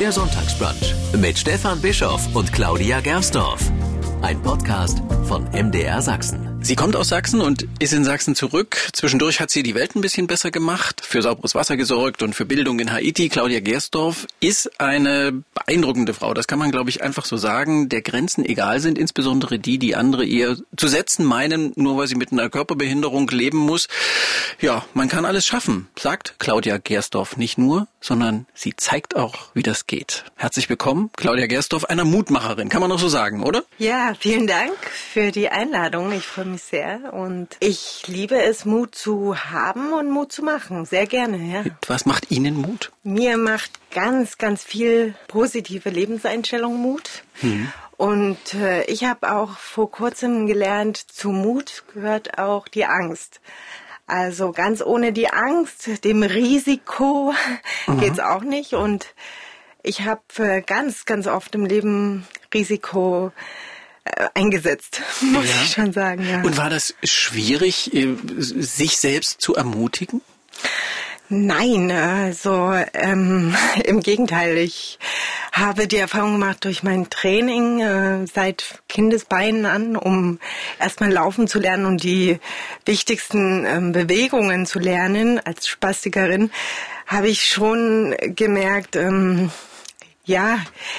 Der Sonntagsbrunch mit Stefan Bischoff und Claudia Gerstorf. Ein Podcast von MDR Sachsen. Sie kommt aus Sachsen und ist in Sachsen zurück. Zwischendurch hat sie die Welt ein bisschen besser gemacht, für sauberes Wasser gesorgt und für Bildung in Haiti. Claudia Gersdorf ist eine beeindruckende Frau. Das kann man, glaube ich, einfach so sagen. Der Grenzen egal sind, insbesondere die, die andere ihr zu setzen meinen, nur weil sie mit einer Körperbehinderung leben muss. Ja, man kann alles schaffen, sagt Claudia Gersdorf nicht nur, sondern sie zeigt auch, wie das geht. Herzlich willkommen, Claudia Gersdorf, einer Mutmacherin, kann man auch so sagen, oder? Ja, vielen Dank für die Einladung. Ich freue mich sehr und ich liebe es, Mut zu haben und Mut zu machen. Sehr gerne, ja. Was macht Ihnen Mut? Mir macht ganz, ganz viel positive Lebenseinstellung Mut. Mhm. Und äh, ich habe auch vor kurzem gelernt, zu Mut gehört auch die Angst. Also ganz ohne die Angst, dem Risiko mhm. geht's auch nicht. Und ich habe äh, ganz, ganz oft im Leben Risiko äh, eingesetzt, muss ja. ich schon sagen. Ja. Und war das schwierig, äh, sich selbst zu ermutigen? Nein, also ähm, im Gegenteil. Ich habe die Erfahrung gemacht durch mein Training äh, seit Kindesbeinen an, um erstmal laufen zu lernen und die wichtigsten ähm, Bewegungen zu lernen als Spastikerin, habe ich schon gemerkt, ähm, ja,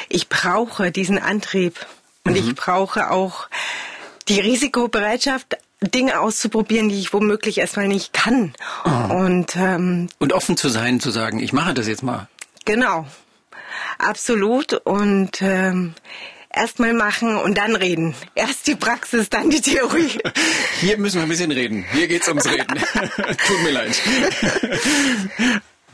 ich brauche diesen Antrieb. Und mhm. ich brauche auch die Risikobereitschaft, Dinge auszuprobieren, die ich womöglich erstmal nicht kann. Oh. Und, ähm, und offen zu sein, zu sagen, ich mache das jetzt mal. Genau, absolut. Und ähm, erstmal machen und dann reden. Erst die Praxis, dann die Theorie. Hier müssen wir ein bisschen reden. Hier geht's ums Reden. Tut mir leid.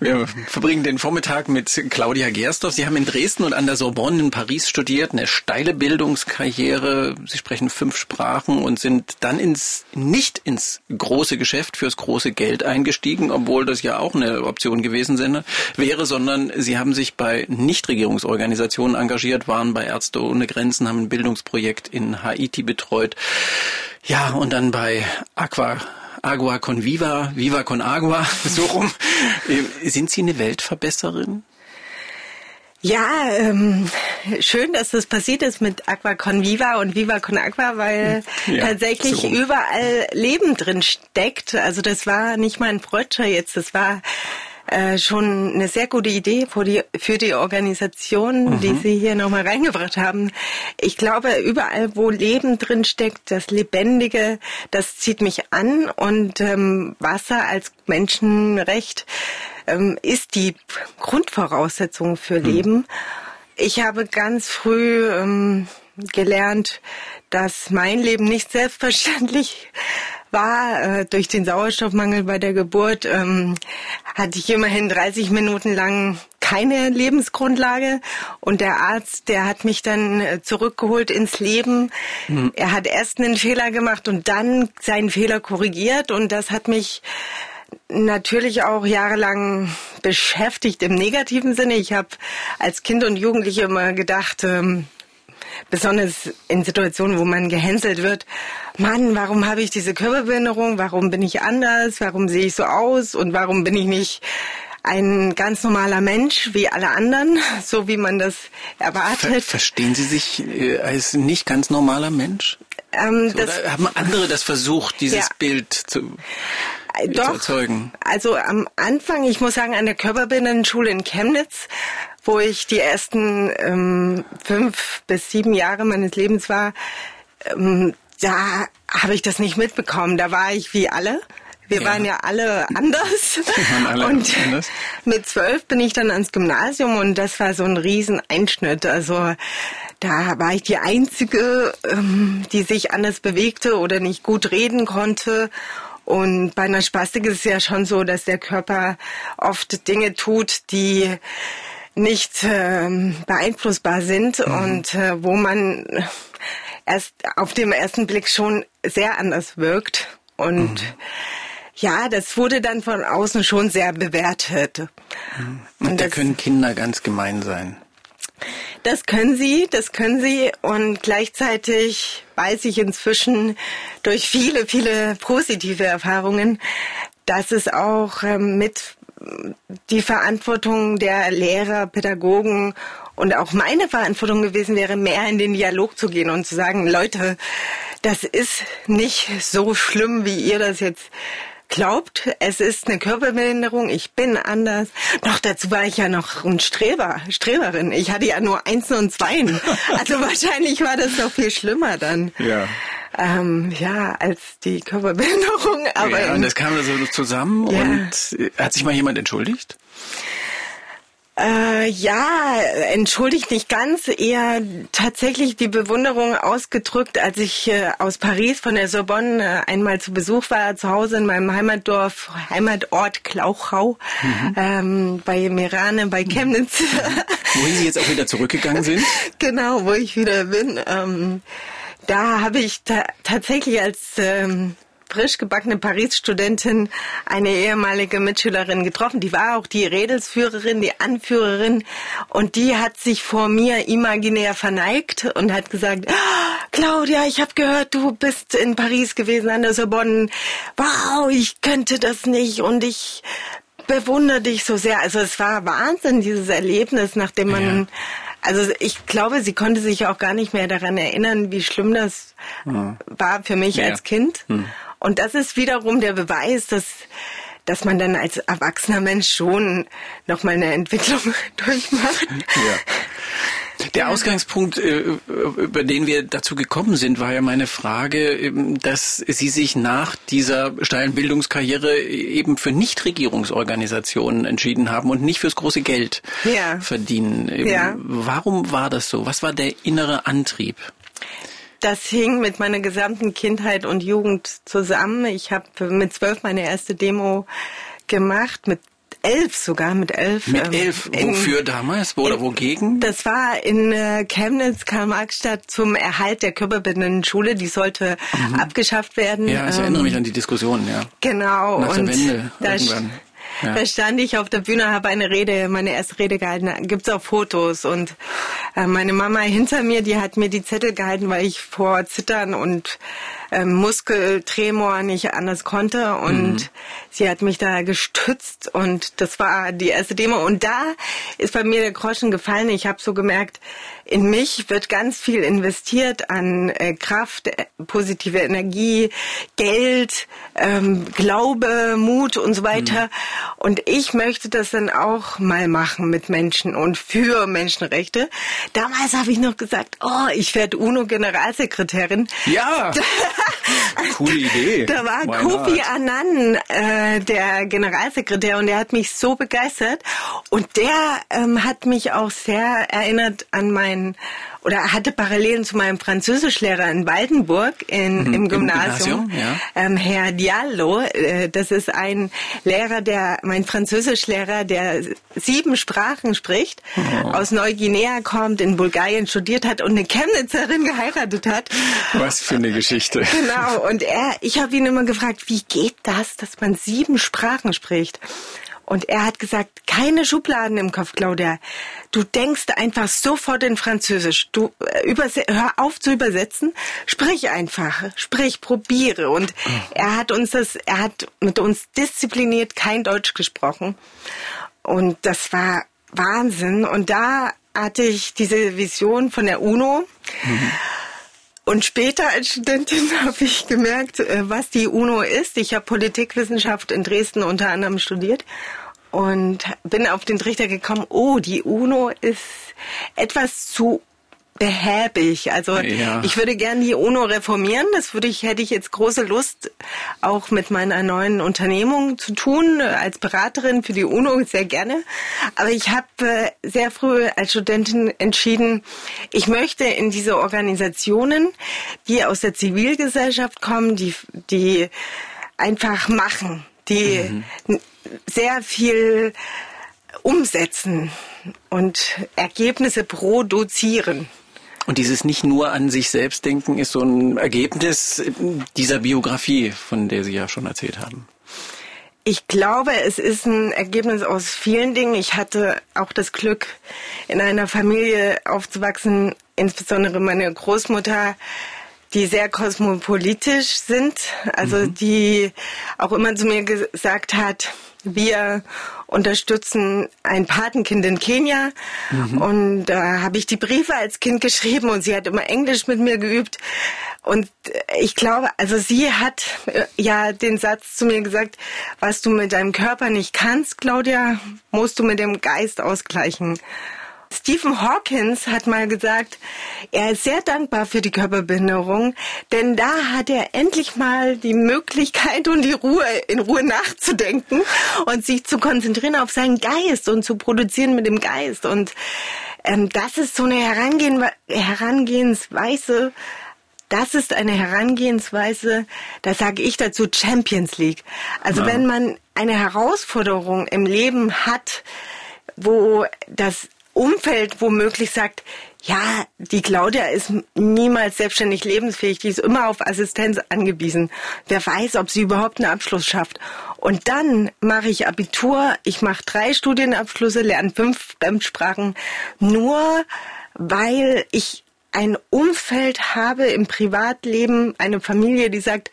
Wir verbringen den Vormittag mit Claudia Gerstorf. Sie haben in Dresden und an der Sorbonne in Paris studiert, eine steile Bildungskarriere. Sie sprechen fünf Sprachen und sind dann ins, nicht ins große Geschäft fürs große Geld eingestiegen, obwohl das ja auch eine Option gewesen wäre, sondern Sie haben sich bei Nichtregierungsorganisationen engagiert, waren bei Ärzte ohne Grenzen, haben ein Bildungsprojekt in Haiti betreut. Ja, und dann bei Aqua Agua con Viva, Viva con Agua, so rum. Ähm, sind Sie eine Weltverbesserin? Ja, ähm, schön, dass das passiert ist mit Aqua con Viva und Viva con Aqua, weil ja, tatsächlich so überall Leben drin steckt. Also das war nicht mal ein Freudscher jetzt, das war äh, schon eine sehr gute Idee für die, für die Organisation, mhm. die Sie hier nochmal reingebracht haben. Ich glaube, überall, wo Leben drin steckt, das Lebendige, das zieht mich an und ähm, Wasser als Menschenrecht ähm, ist die Grundvoraussetzung für mhm. Leben. Ich habe ganz früh ähm, gelernt, dass mein Leben nicht selbstverständlich war. Äh, durch den Sauerstoffmangel bei der Geburt ähm, hatte ich immerhin 30 Minuten lang keine Lebensgrundlage und der Arzt, der hat mich dann äh, zurückgeholt ins Leben. Mhm. Er hat erst einen Fehler gemacht und dann seinen Fehler korrigiert und das hat mich natürlich auch jahrelang beschäftigt im negativen Sinne. Ich habe als Kind und Jugendliche immer gedacht, ähm, besonders in Situationen, wo man gehänselt wird, Mann, warum habe ich diese Körperbehinderung? Warum bin ich anders? Warum sehe ich so aus? Und warum bin ich nicht ein ganz normaler Mensch wie alle anderen, so wie man das erwartet. Ver verstehen Sie sich äh, als nicht ganz normaler Mensch? Ähm, so, haben andere das versucht, dieses ja. Bild zu, Doch, zu erzeugen? Also am Anfang, ich muss sagen, an der Körperbehindertenschule in Chemnitz wo ich die ersten ähm, fünf bis sieben Jahre meines Lebens war, ähm, da habe ich das nicht mitbekommen. Da war ich wie alle. Wir ja. waren ja alle anders. Alle und anders. mit zwölf bin ich dann ans Gymnasium und das war so ein Rieseneinschnitt. Also da war ich die Einzige, ähm, die sich anders bewegte oder nicht gut reden konnte. Und bei einer Spastik ist es ja schon so, dass der Körper oft Dinge tut, die nicht ähm, beeinflussbar sind mhm. und äh, wo man erst auf dem ersten Blick schon sehr anders wirkt. Und mhm. ja, das wurde dann von außen schon sehr bewertet. Mhm. Und, und da können Kinder ganz gemein sein. Das können sie, das können sie. Und gleichzeitig weiß ich inzwischen durch viele, viele positive Erfahrungen, dass es auch ähm, mit die Verantwortung der Lehrer, Pädagogen und auch meine Verantwortung gewesen wäre, mehr in den Dialog zu gehen und zu sagen, Leute, das ist nicht so schlimm, wie ihr das jetzt glaubt, es ist eine Körperbehinderung, ich bin anders. Doch dazu war ich ja noch ein Streber, Streberin. Ich hatte ja nur Einsen und Zweien. Also wahrscheinlich war das noch viel schlimmer dann. Ja. Ähm, ja, als die Körperbehinderung. Aber ja, und das kam so zusammen ja. und hat sich mal jemand entschuldigt? Äh, ja, entschuldigt nicht ganz, eher tatsächlich die Bewunderung ausgedrückt, als ich äh, aus Paris von der Sorbonne äh, einmal zu Besuch war, zu Hause in meinem Heimatdorf, Heimatort Klauchau, mhm. ähm, bei Merane, bei Chemnitz. Mhm. Wohin Sie jetzt auch wieder zurückgegangen sind? genau, wo ich wieder bin. Ähm, da habe ich ta tatsächlich als ähm, frisch gebackene Paris-Studentin eine ehemalige Mitschülerin getroffen. Die war auch die Redelsführerin, die Anführerin. Und die hat sich vor mir imaginär verneigt und hat gesagt, oh, Claudia, ich habe gehört, du bist in Paris gewesen an der Sorbonne. Wow, ich könnte das nicht und ich bewundere dich so sehr. Also es war Wahnsinn, dieses Erlebnis, nachdem man ja. Also ich glaube, sie konnte sich auch gar nicht mehr daran erinnern, wie schlimm das ja. war für mich ja. als Kind. Hm. Und das ist wiederum der Beweis, dass dass man dann als erwachsener Mensch schon nochmal eine Entwicklung durchmacht. Ja. Der Ausgangspunkt, äh, über den wir dazu gekommen sind, war ja meine Frage, ähm, dass Sie sich nach dieser steilen Bildungskarriere eben für Nichtregierungsorganisationen entschieden haben und nicht fürs große Geld ja. verdienen. Ähm, ja. Warum war das so? Was war der innere Antrieb? Das hing mit meiner gesamten Kindheit und Jugend zusammen. Ich habe mit zwölf meine erste Demo gemacht, mit elf sogar, mit elf. Mit ähm, elf? In, Wofür damals? Wo oder wogegen? Das war in äh, Chemnitz, Karl-Marx-Stadt zum Erhalt der körperbindenden Schule. Die sollte mhm. abgeschafft werden. Ja, ich erinnere mich ähm, an die Diskussion, ja. Genau. Nach der Wende irgendwann. Ja. Da stand ich auf der Bühne, habe eine Rede, meine erste Rede gehalten. Gibt's auch Fotos und äh, meine Mama hinter mir, die hat mir die Zettel gehalten, weil ich vor Zittern und ähm, Muskeltremor nicht anders konnte und mhm. sie hat mich da gestützt und das war die erste Demo und da ist bei mir der Groschen gefallen. Ich habe so gemerkt, in mich wird ganz viel investiert an äh, Kraft, äh, positive Energie, Geld, ähm, Glaube, Mut und so weiter. Mhm. Und ich möchte das dann auch mal machen mit Menschen und für Menschenrechte. Damals habe ich noch gesagt, oh, ich werde UNO-Generalsekretärin. Ja. Coole Idee. Da war Why Kofi not? Annan, äh, der Generalsekretär, und der hat mich so begeistert. Und der ähm, hat mich auch sehr erinnert an meinen oder hatte Parallelen zu meinem Französischlehrer in Waldenburg in, mhm, im Gymnasium, im Gymnasium ja. ähm, Herr Diallo. Äh, das ist ein Lehrer, der mein Französischlehrer, der sieben Sprachen spricht, oh. aus Neuguinea kommt, in Bulgarien studiert hat und eine Chemnitzerin geheiratet hat. Was für eine Geschichte. Genau. Und er, ich habe ihn immer gefragt, wie geht das, dass man sieben Sprachen spricht? Und er hat gesagt, keine Schubladen im Kopf, Claudia. Du denkst einfach sofort in Französisch. Du äh, hör auf zu übersetzen, sprich einfach, sprich, probiere. Und er hat uns das, er hat mit uns diszipliniert kein Deutsch gesprochen. Und das war Wahnsinn. Und da hatte ich diese Vision von der UNO. Mhm. Und später als Studentin habe ich gemerkt, äh, was die UNO ist. Ich habe Politikwissenschaft in Dresden unter anderem studiert und bin auf den Trichter gekommen, oh, die UNO ist etwas zu behäbig. Also ja. ich würde gern die UNO reformieren. Das würde ich, hätte ich jetzt große Lust, auch mit meiner neuen Unternehmung zu tun, als Beraterin für die UNO sehr gerne. Aber ich habe äh, sehr früh als Studentin entschieden, ich möchte in diese Organisationen, die aus der Zivilgesellschaft kommen, die, die einfach machen, die mhm. sehr viel umsetzen und Ergebnisse produzieren. Und dieses nicht nur an sich selbst denken ist so ein Ergebnis dieser Biografie, von der Sie ja schon erzählt haben. Ich glaube, es ist ein Ergebnis aus vielen Dingen. Ich hatte auch das Glück, in einer Familie aufzuwachsen, insbesondere meine Großmutter, die sehr kosmopolitisch sind, also mhm. die auch immer zu mir gesagt hat, Wir unterstützen ein Patenkind in Kenia mhm. und da äh, habe ich die Briefe als Kind geschrieben und sie hat immer Englisch mit mir geübt und ich glaube, also sie hat äh, ja den Satz zu mir gesagt, was du mit deinem Körper nicht kannst, Claudia, musst du mit dem Geist ausgleichen. Stephen Hawkins hat mal gesagt, er ist sehr dankbar für die Körperbehinderung, denn da hat er endlich mal die Möglichkeit und die Ruhe, in Ruhe nachzudenken und sich zu konzentrieren auf seinen Geist und zu produzieren mit dem Geist. Und ähm, das ist so eine Herangehen Herangehensweise, das ist eine Herangehensweise, da sage ich dazu Champions League. Also ja. wenn man eine Herausforderung im Leben hat, wo das Umfeld womöglich sagt, ja, die Claudia ist niemals selbstständig lebensfähig, die ist immer auf Assistenz angewiesen. Wer weiß, ob sie überhaupt einen Abschluss schafft. Und dann mache ich Abitur, ich mache drei Studienabschlüsse, lerne fünf Fremdsprachen, nur weil ich ein Umfeld habe im Privatleben, eine Familie, die sagt,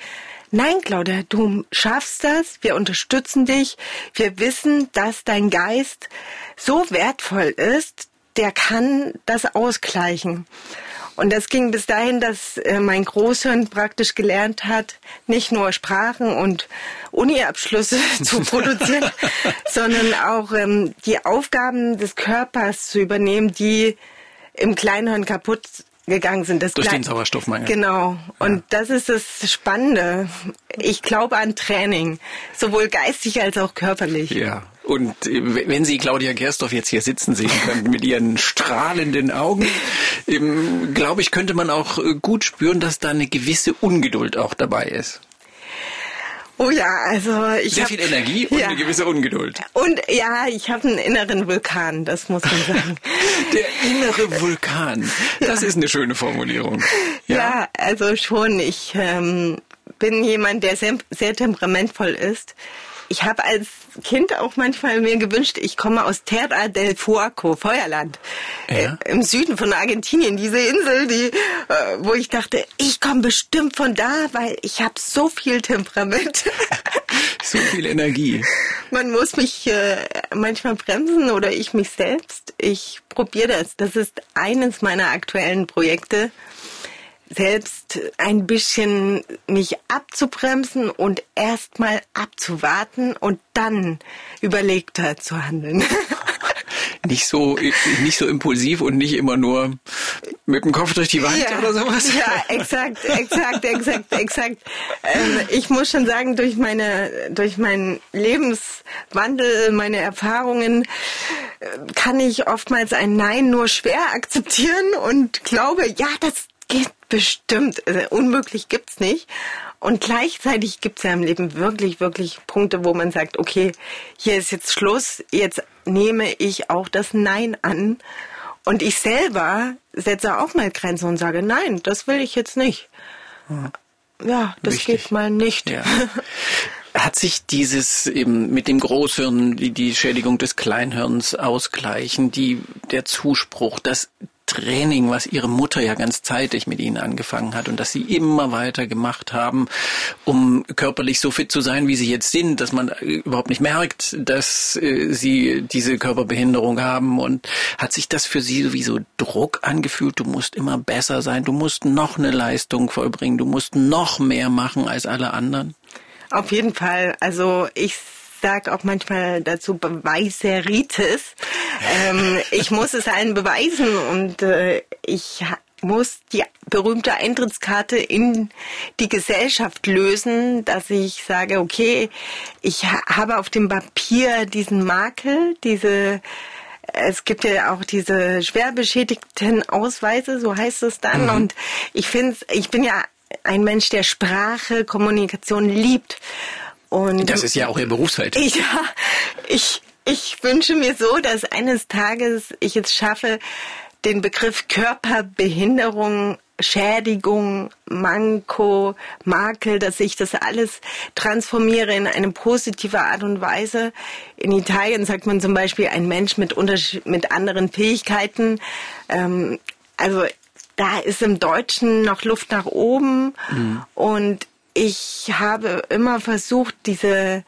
Nein, Claudia, du schaffst das. Wir unterstützen dich. Wir wissen, dass dein Geist so wertvoll ist, der kann das ausgleichen. Und das ging bis dahin, dass äh, mein Großhirn praktisch gelernt hat, nicht nur Sprachen und Uni-Abschlüsse zu produzieren, sondern auch ähm, die Aufgaben des Körpers zu übernehmen, die im Kleinhirn kaputt gegangen sind. Das Durch den Sauerstoffmangel. Genau. Und ja. das ist das Spannende. Ich glaube an Training, sowohl geistig als auch körperlich. Ja. Und wenn Sie Claudia Gerstorf jetzt hier sitzen sehen können mit ihren strahlenden Augen, glaube ich, könnte man auch gut spüren, dass da eine gewisse Ungeduld auch dabei ist. Oh ja, also ich sehr hab, viel Energie und ja. eine gewisse Ungeduld. Und ja, ich habe einen inneren Vulkan, das muss man sagen. Der innere Vulkan, das ist eine schöne Formulierung. Ja, ja also schon. Ich ähm, bin jemand, der sehr, sehr temperamentvoll ist. Ich habe als Kind auch manchmal mir gewünscht, ich komme aus Terra del Fuoco, Feuerland, ja. äh, im Süden von Argentinien, diese Insel, die, äh, wo ich dachte, ich komme bestimmt von da, weil ich habe so viel Temperament. so viel Energie. Man muss mich äh, manchmal bremsen oder ich mich selbst. Ich probiere das. Das ist eines meiner aktuellen Projekte selbst ein bisschen mich abzubremsen und erstmal abzuwarten und dann überlegter zu handeln. nicht so nicht so impulsiv und nicht immer nur mit dem Kopf durch die Wand ja, oder sowas. Ja, exakt, exakt, exakt, exakt. Ähm, ich muss schon sagen, durch meine durch meinen Lebenswandel, meine Erfahrungen äh, kann ich oftmals ein Nein nur schwer akzeptieren und glaube, ja, das geht bestimmt. Also unmöglich gibt's nicht. Und gleichzeitig gibt's ja im Leben wirklich, wirklich Punkte, wo man sagt, okay, hier ist jetzt Schluss, jetzt nehme ich auch das Nein an. Und ich selber setze auch mal Grenzen und sage, nein, das will ich jetzt nicht. Ja, das Wichtig. geht mal nicht. Ja. Hat sich dieses eben mit dem Großhirn, die, die Schädigung des Kleinhirns ausgleichen, die, der Zuspruch, das Training, was ihre Mutter ja ganz zeitig mit ihnen angefangen hat und dass sie immer weiter gemacht haben, um körperlich so fit zu sein, wie sie jetzt sind, dass man überhaupt nicht merkt, dass äh, sie diese Körperbehinderung haben und hat sich das für sie sowieso Druck angefühlt, du musst immer besser sein, du musst noch eine Leistung vollbringen, du musst noch mehr machen als alle anderen? Auf jeden Fall. Also ich sage auch manchmal dazu Beweiseritis. Ähm, ich muss es allen beweisen und äh, ich muss die berühmte Eintrittskarte in die Gesellschaft lösen, dass ich sage, okay, ich habe auf dem Papier diesen Makel, diese es gibt ja auch diese schwer beschädigten Ausweise, so heißt es dann. Mhm. Und ich finde, ich bin ja ein Mensch, der Sprache, Kommunikation liebt. Und das ist ja auch Ihr Berufsfeld. Ja, ich, ich wünsche mir so, dass eines Tages ich es schaffe, den Begriff Körperbehinderung, Schädigung, Manko, Makel, dass ich das alles transformiere in eine positive Art und Weise. In Italien sagt man zum Beispiel ein Mensch mit, mit anderen Fähigkeiten. Ähm, also da ist im Deutschen noch Luft nach oben. Mhm. Und ich habe immer versucht, diese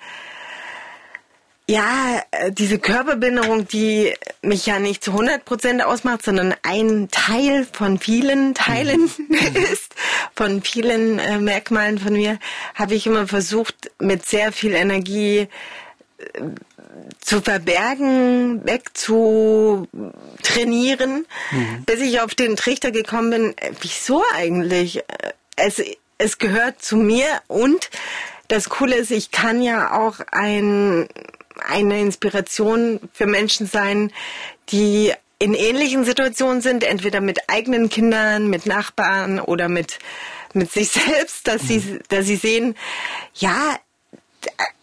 Ja, äh, diese Körperbehinderung, die mich ja nicht zu 100 Prozent ausmacht, sondern ein Teil von vielen Teilen mhm. ist, von vielen äh, Merkmalen von mir, habe ich immer versucht, mit sehr viel Energie äh, zu verbergen, wegzutrainieren, mhm. bis ich auf den Trichter gekommen bin, äh, wieso eigentlich? Es, es gehört zu mir und das Coole ist, ich kann ja auch ein eine Inspiration für Menschen sein, die in ähnlichen Situationen sind, entweder mit eigenen Kindern, mit Nachbarn oder mit, mit sich selbst, dass sie, mhm. dass sie sehen, ja,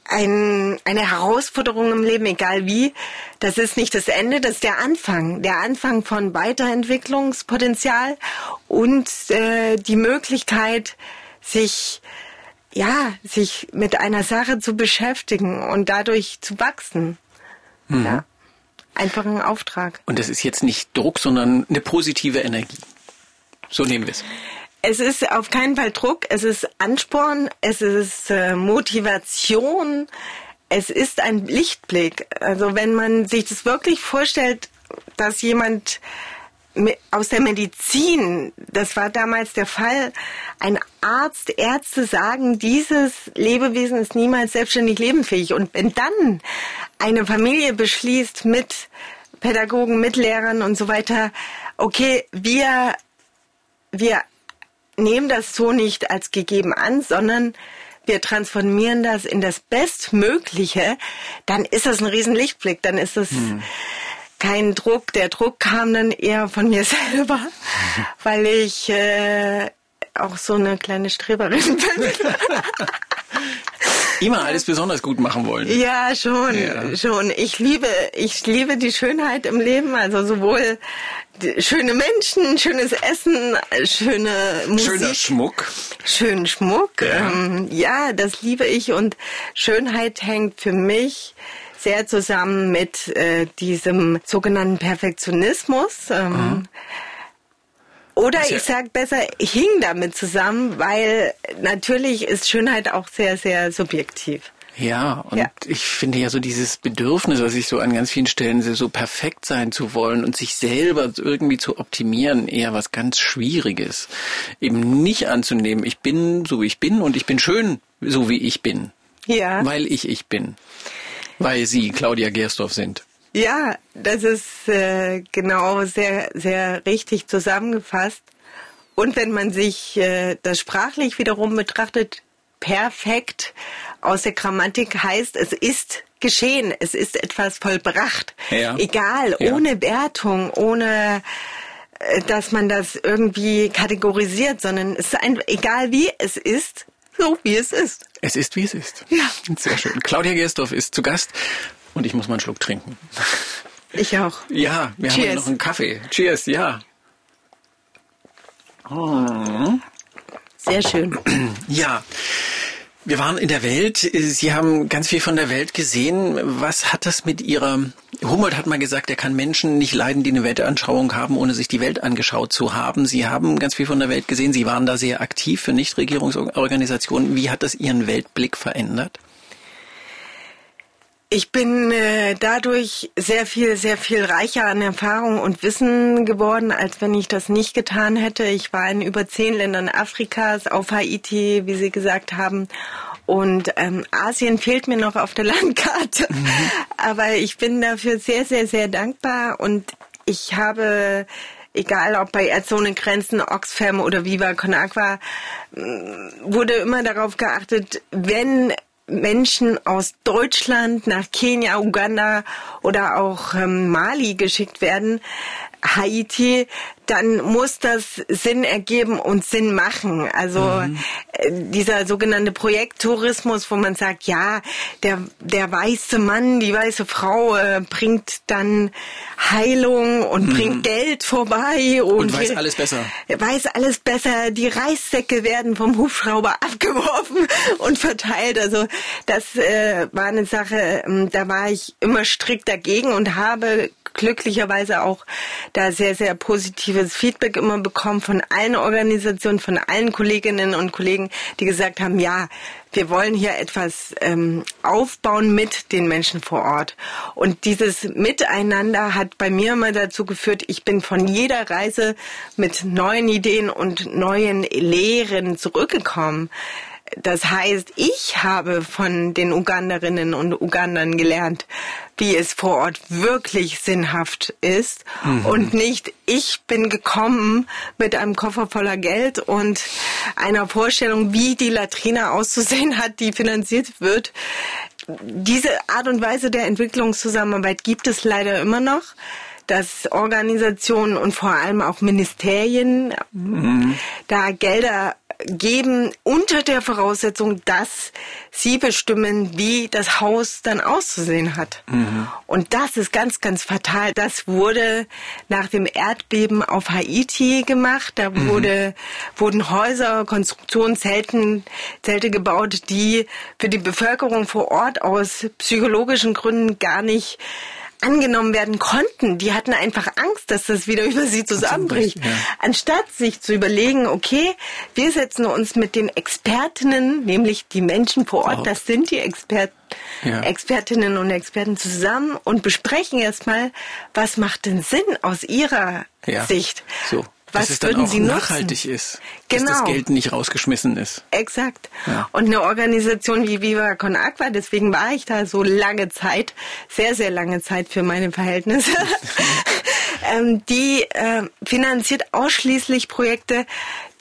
ein, eine Herausforderung im Leben, egal wie, das ist nicht das Ende, das ist der Anfang. Der Anfang von Weiterentwicklungspotenzial und äh, die Möglichkeit, sich ja, sich mit einer Sache zu beschäftigen und dadurch zu wachsen. Mhm. Ja. Einfach ein Auftrag. Und das ist jetzt nicht Druck, sondern eine positive Energie. So nehmen wir es. Es ist auf keinen Fall Druck, es ist Ansporn, es ist äh, Motivation, es ist ein Lichtblick. Also wenn man sich das wirklich vorstellt, dass jemand aus der Medizin, das war damals der Fall, ein Arzt, Ärzte sagen, dieses Lebewesen ist niemals selbstständig lebenfähig. Und wenn dann eine Familie beschließt mit Pädagogen, mit Lehrern und so weiter, okay, wir, wir nehmen das so nicht als gegeben an, sondern wir transformieren das in das Bestmögliche, dann ist das ein Riesenlichtblick, dann ist das, hm kein Druck. Der Druck kam dann eher von mir selber, weil ich äh, auch so eine kleine Streberin bin. Immer alles besonders gut machen wollen. Ja, schon, ja. schon. Ich liebe, ich liebe die Schönheit im Leben, also sowohl schöne Menschen, schönes Essen, schöne Musik. Schöner Schmuck. Schönen Schmuck. Ja. Ähm, ja, das liebe ich und Schönheit hängt für mich sehr zusammen mit äh, diesem sogenannten Perfektionismus. Ähm, oder ich sage besser, hing damit zusammen, weil natürlich ist Schönheit auch sehr, sehr subjektiv. Ja, und ja. ich finde ja so dieses Bedürfnis, was ich so an ganz vielen Stellen sehe, so perfekt sein zu wollen und sich selber irgendwie zu optimieren, eher was ganz Schwieriges. Eben nicht anzunehmen, ich bin so wie ich bin und ich bin schön so wie ich bin. Ja. Weil ich ich bin. Weil Sie Claudia Gerstorf sind. Ja, das ist äh, genau sehr, sehr richtig zusammengefasst. Und wenn man sich äh, das sprachlich wiederum betrachtet, perfekt aus der Grammatik heißt, es ist geschehen, es ist etwas vollbracht. Ja. Egal, ja. ohne Wertung, ohne äh, dass man das irgendwie kategorisiert, sondern es ist ein, egal wie es ist, so wie es ist. Es ist, wie es ist. Ja. Sehr schön. Claudia Gersdorf ist zu Gast und ich muss mal einen Schluck trinken. Ich auch. Ja, wir Cheers. haben noch einen Kaffee. Cheers, ja. Oh. Sehr schön. Ja. Wir waren in der Welt. Sie haben ganz viel von der Welt gesehen. Was hat das mit Ihrer Humboldt hat mal gesagt, er kann Menschen nicht leiden, die eine Weltanschauung haben, ohne sich die Welt angeschaut zu haben. Sie haben ganz viel von der Welt gesehen. Sie waren da sehr aktiv für Nichtregierungsorganisationen. Wie hat das Ihren Weltblick verändert? Ich bin äh, dadurch sehr viel, sehr viel reicher an Erfahrung und Wissen geworden, als wenn ich das nicht getan hätte. Ich war in über zehn Ländern Afrikas, auf Haiti, wie Sie gesagt haben. Und ähm, Asien fehlt mir noch auf der Landkarte. Mhm. Aber ich bin dafür sehr, sehr, sehr dankbar. Und ich habe egal ob bei Ärzte Grenzen, Oxfam oder Viva Con Agua, wurde immer darauf geachtet, wenn Menschen aus Deutschland nach Kenia, Uganda oder auch ähm, Mali geschickt werden, Haiti, dann muss das Sinn ergeben und Sinn machen. Also mhm. Äh, dieser sogenannte Projekttourismus, wo man sagt, ja, der, der weiße Mann, die weiße Frau äh, bringt dann Heilung und mhm. bringt Geld vorbei. Und, und weiß alles besser. Weiß alles besser. Die Reissäcke werden vom Hubschrauber abgeworfen und verteilt. Also das äh, war eine Sache, ähm, da war ich immer strikt dagegen und habe glücklicherweise auch da sehr, sehr positives Feedback immer bekommen von allen Organisationen, von allen Kolleginnen und Kollegen, die gesagt haben, ja, wir wollen hier etwas ähm, aufbauen mit den Menschen vor Ort. Und dieses Miteinander hat bei mir immer dazu geführt, ich bin von jeder Reise mit neuen Ideen und neuen Lehren zurückgekommen. Das heißt, ich habe von den Uganderinnen und Ugandern gelernt, wie es vor Ort wirklich sinnhaft ist mhm. und nicht ich bin gekommen mit einem Koffer voller Geld und einer Vorstellung, wie die Latrine auszusehen hat, die finanziert wird. Diese Art und Weise der Entwicklungszusammenarbeit gibt es leider immer noch dass Organisationen und vor allem auch Ministerien mhm. da Gelder geben unter der Voraussetzung, dass sie bestimmen, wie das Haus dann auszusehen hat. Mhm. Und das ist ganz, ganz fatal. Das wurde nach dem Erdbeben auf Haiti gemacht. Da mhm. wurde, wurden Häuser, Konstruktionen, Zelten, Zelte gebaut, die für die Bevölkerung vor Ort aus psychologischen Gründen gar nicht angenommen werden konnten. Die hatten einfach Angst, dass das wieder über sie zusammenbricht. Ja. Anstatt sich zu überlegen, okay, wir setzen uns mit den Expertinnen, nämlich die Menschen vor Ort, das sind die Experten, ja. Expertinnen und Experten zusammen und besprechen erstmal, was macht denn Sinn aus ihrer ja. Sicht. So was dass es dann auch nachhaltig ist, genau. dass das genau. Geld nicht rausgeschmissen ist. Exakt. Ja. Und eine Organisation wie Viva Con Aqua, deswegen war ich da so lange Zeit, sehr, sehr lange Zeit für meine Verhältnisse, ähm, die äh, finanziert ausschließlich Projekte,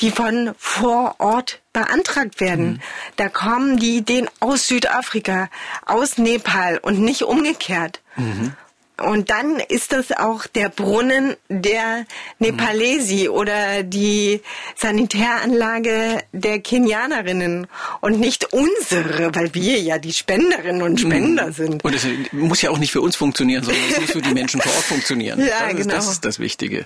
die von vor Ort beantragt werden. Mhm. Da kommen die Ideen aus Südafrika, aus Nepal und nicht umgekehrt. Mhm. Und dann ist das auch der Brunnen der Nepalesi oder die Sanitäranlage der Kenianerinnen und nicht unsere, weil wir ja die Spenderinnen und Spender mhm. sind. Und es muss ja auch nicht für uns funktionieren, sondern es muss für die Menschen vor Ort funktionieren. Ja, das, genau. ist, das ist das Wichtige.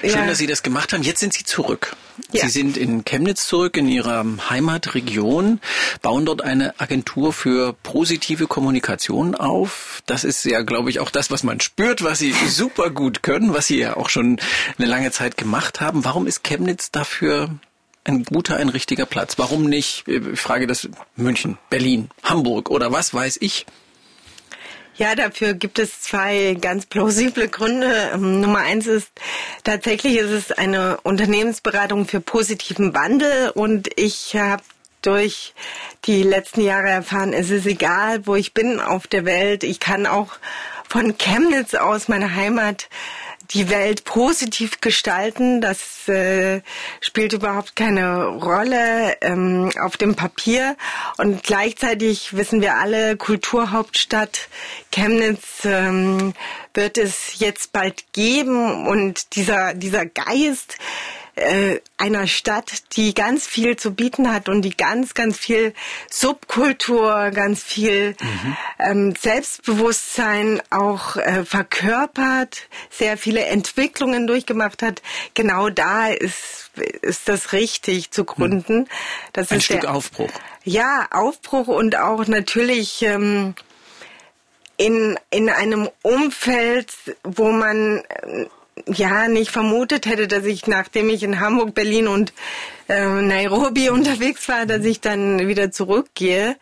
Schön, ja. dass Sie das gemacht haben. Jetzt sind Sie zurück. Ja. Sie sind in Chemnitz zurück, in Ihrer Heimatregion, bauen dort eine Agentur für positive Kommunikation auf. Das ist ja, glaube ich, auch das, was man man spürt, was sie super gut können, was sie ja auch schon eine lange Zeit gemacht haben. Warum ist Chemnitz dafür ein guter, ein richtiger Platz? Warum nicht, ich frage das München, Berlin, Hamburg oder was weiß ich? Ja, dafür gibt es zwei ganz plausible Gründe. Ähm, Nummer eins ist, tatsächlich ist es eine Unternehmensberatung für positiven Wandel und ich habe durch die letzten Jahre erfahren, es ist egal, wo ich bin auf der Welt. Ich kann auch von Chemnitz aus, meine Heimat, die Welt positiv gestalten. Das äh, spielt überhaupt keine Rolle ähm, auf dem Papier. Und gleichzeitig wissen wir alle, Kulturhauptstadt Chemnitz ähm, wird es jetzt bald geben. Und dieser, dieser Geist, äh, einer Stadt, die ganz viel zu bieten hat und die ganz, ganz viel Subkultur, ganz viel mhm. ähm, Selbstbewusstsein auch äh, verkörpert, sehr viele Entwicklungen durchgemacht hat. Genau da ist, ist das richtig zu gründen. Mhm. Das Ein ist Stück der, Aufbruch. Ja, Aufbruch und auch natürlich ähm, in, in einem Umfeld, wo man ja nicht vermutet hätte, dass ich, nachdem ich in Hamburg, Berlin und äh, Nairobi unterwegs war, dass ich dann wieder zurückgehe.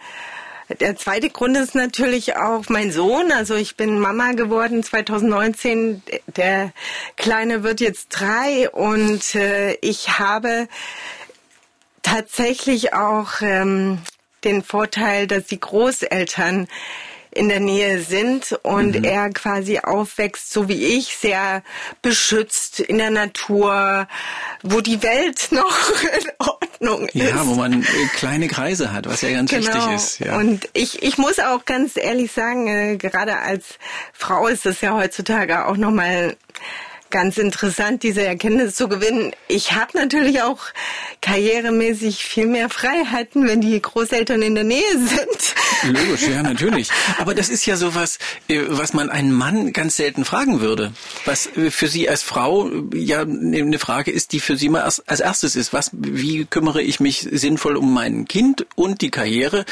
Der zweite Grund ist natürlich auch mein Sohn. Also ich bin Mama geworden 2019. Der Kleine wird jetzt drei und äh, ich habe tatsächlich auch ähm, den Vorteil, dass die Großeltern in der Nähe sind und mhm. er quasi aufwächst, so wie ich, sehr beschützt in der Natur, wo die Welt noch in Ordnung ist. Ja, wo man äh, kleine Kreise hat, was ja ganz genau. wichtig ist. Ja. Und ich, ich muss auch ganz ehrlich sagen, äh, gerade als Frau ist das ja heutzutage auch nochmal ganz interessant, diese Erkenntnis zu gewinnen. Ich habe natürlich auch karrieremäßig viel mehr Freiheiten, wenn die Großeltern in der Nähe sind. Logisch, ja, natürlich. Aber das ist ja sowas, äh, was man einen Mann ganz selten fragen würde. Was äh, für Sie als Frau äh, ja eine Frage ist, die für Sie mal als, erstes ist. Was, wie kümmere ich mich sinnvoll um mein Kind und die Karriere?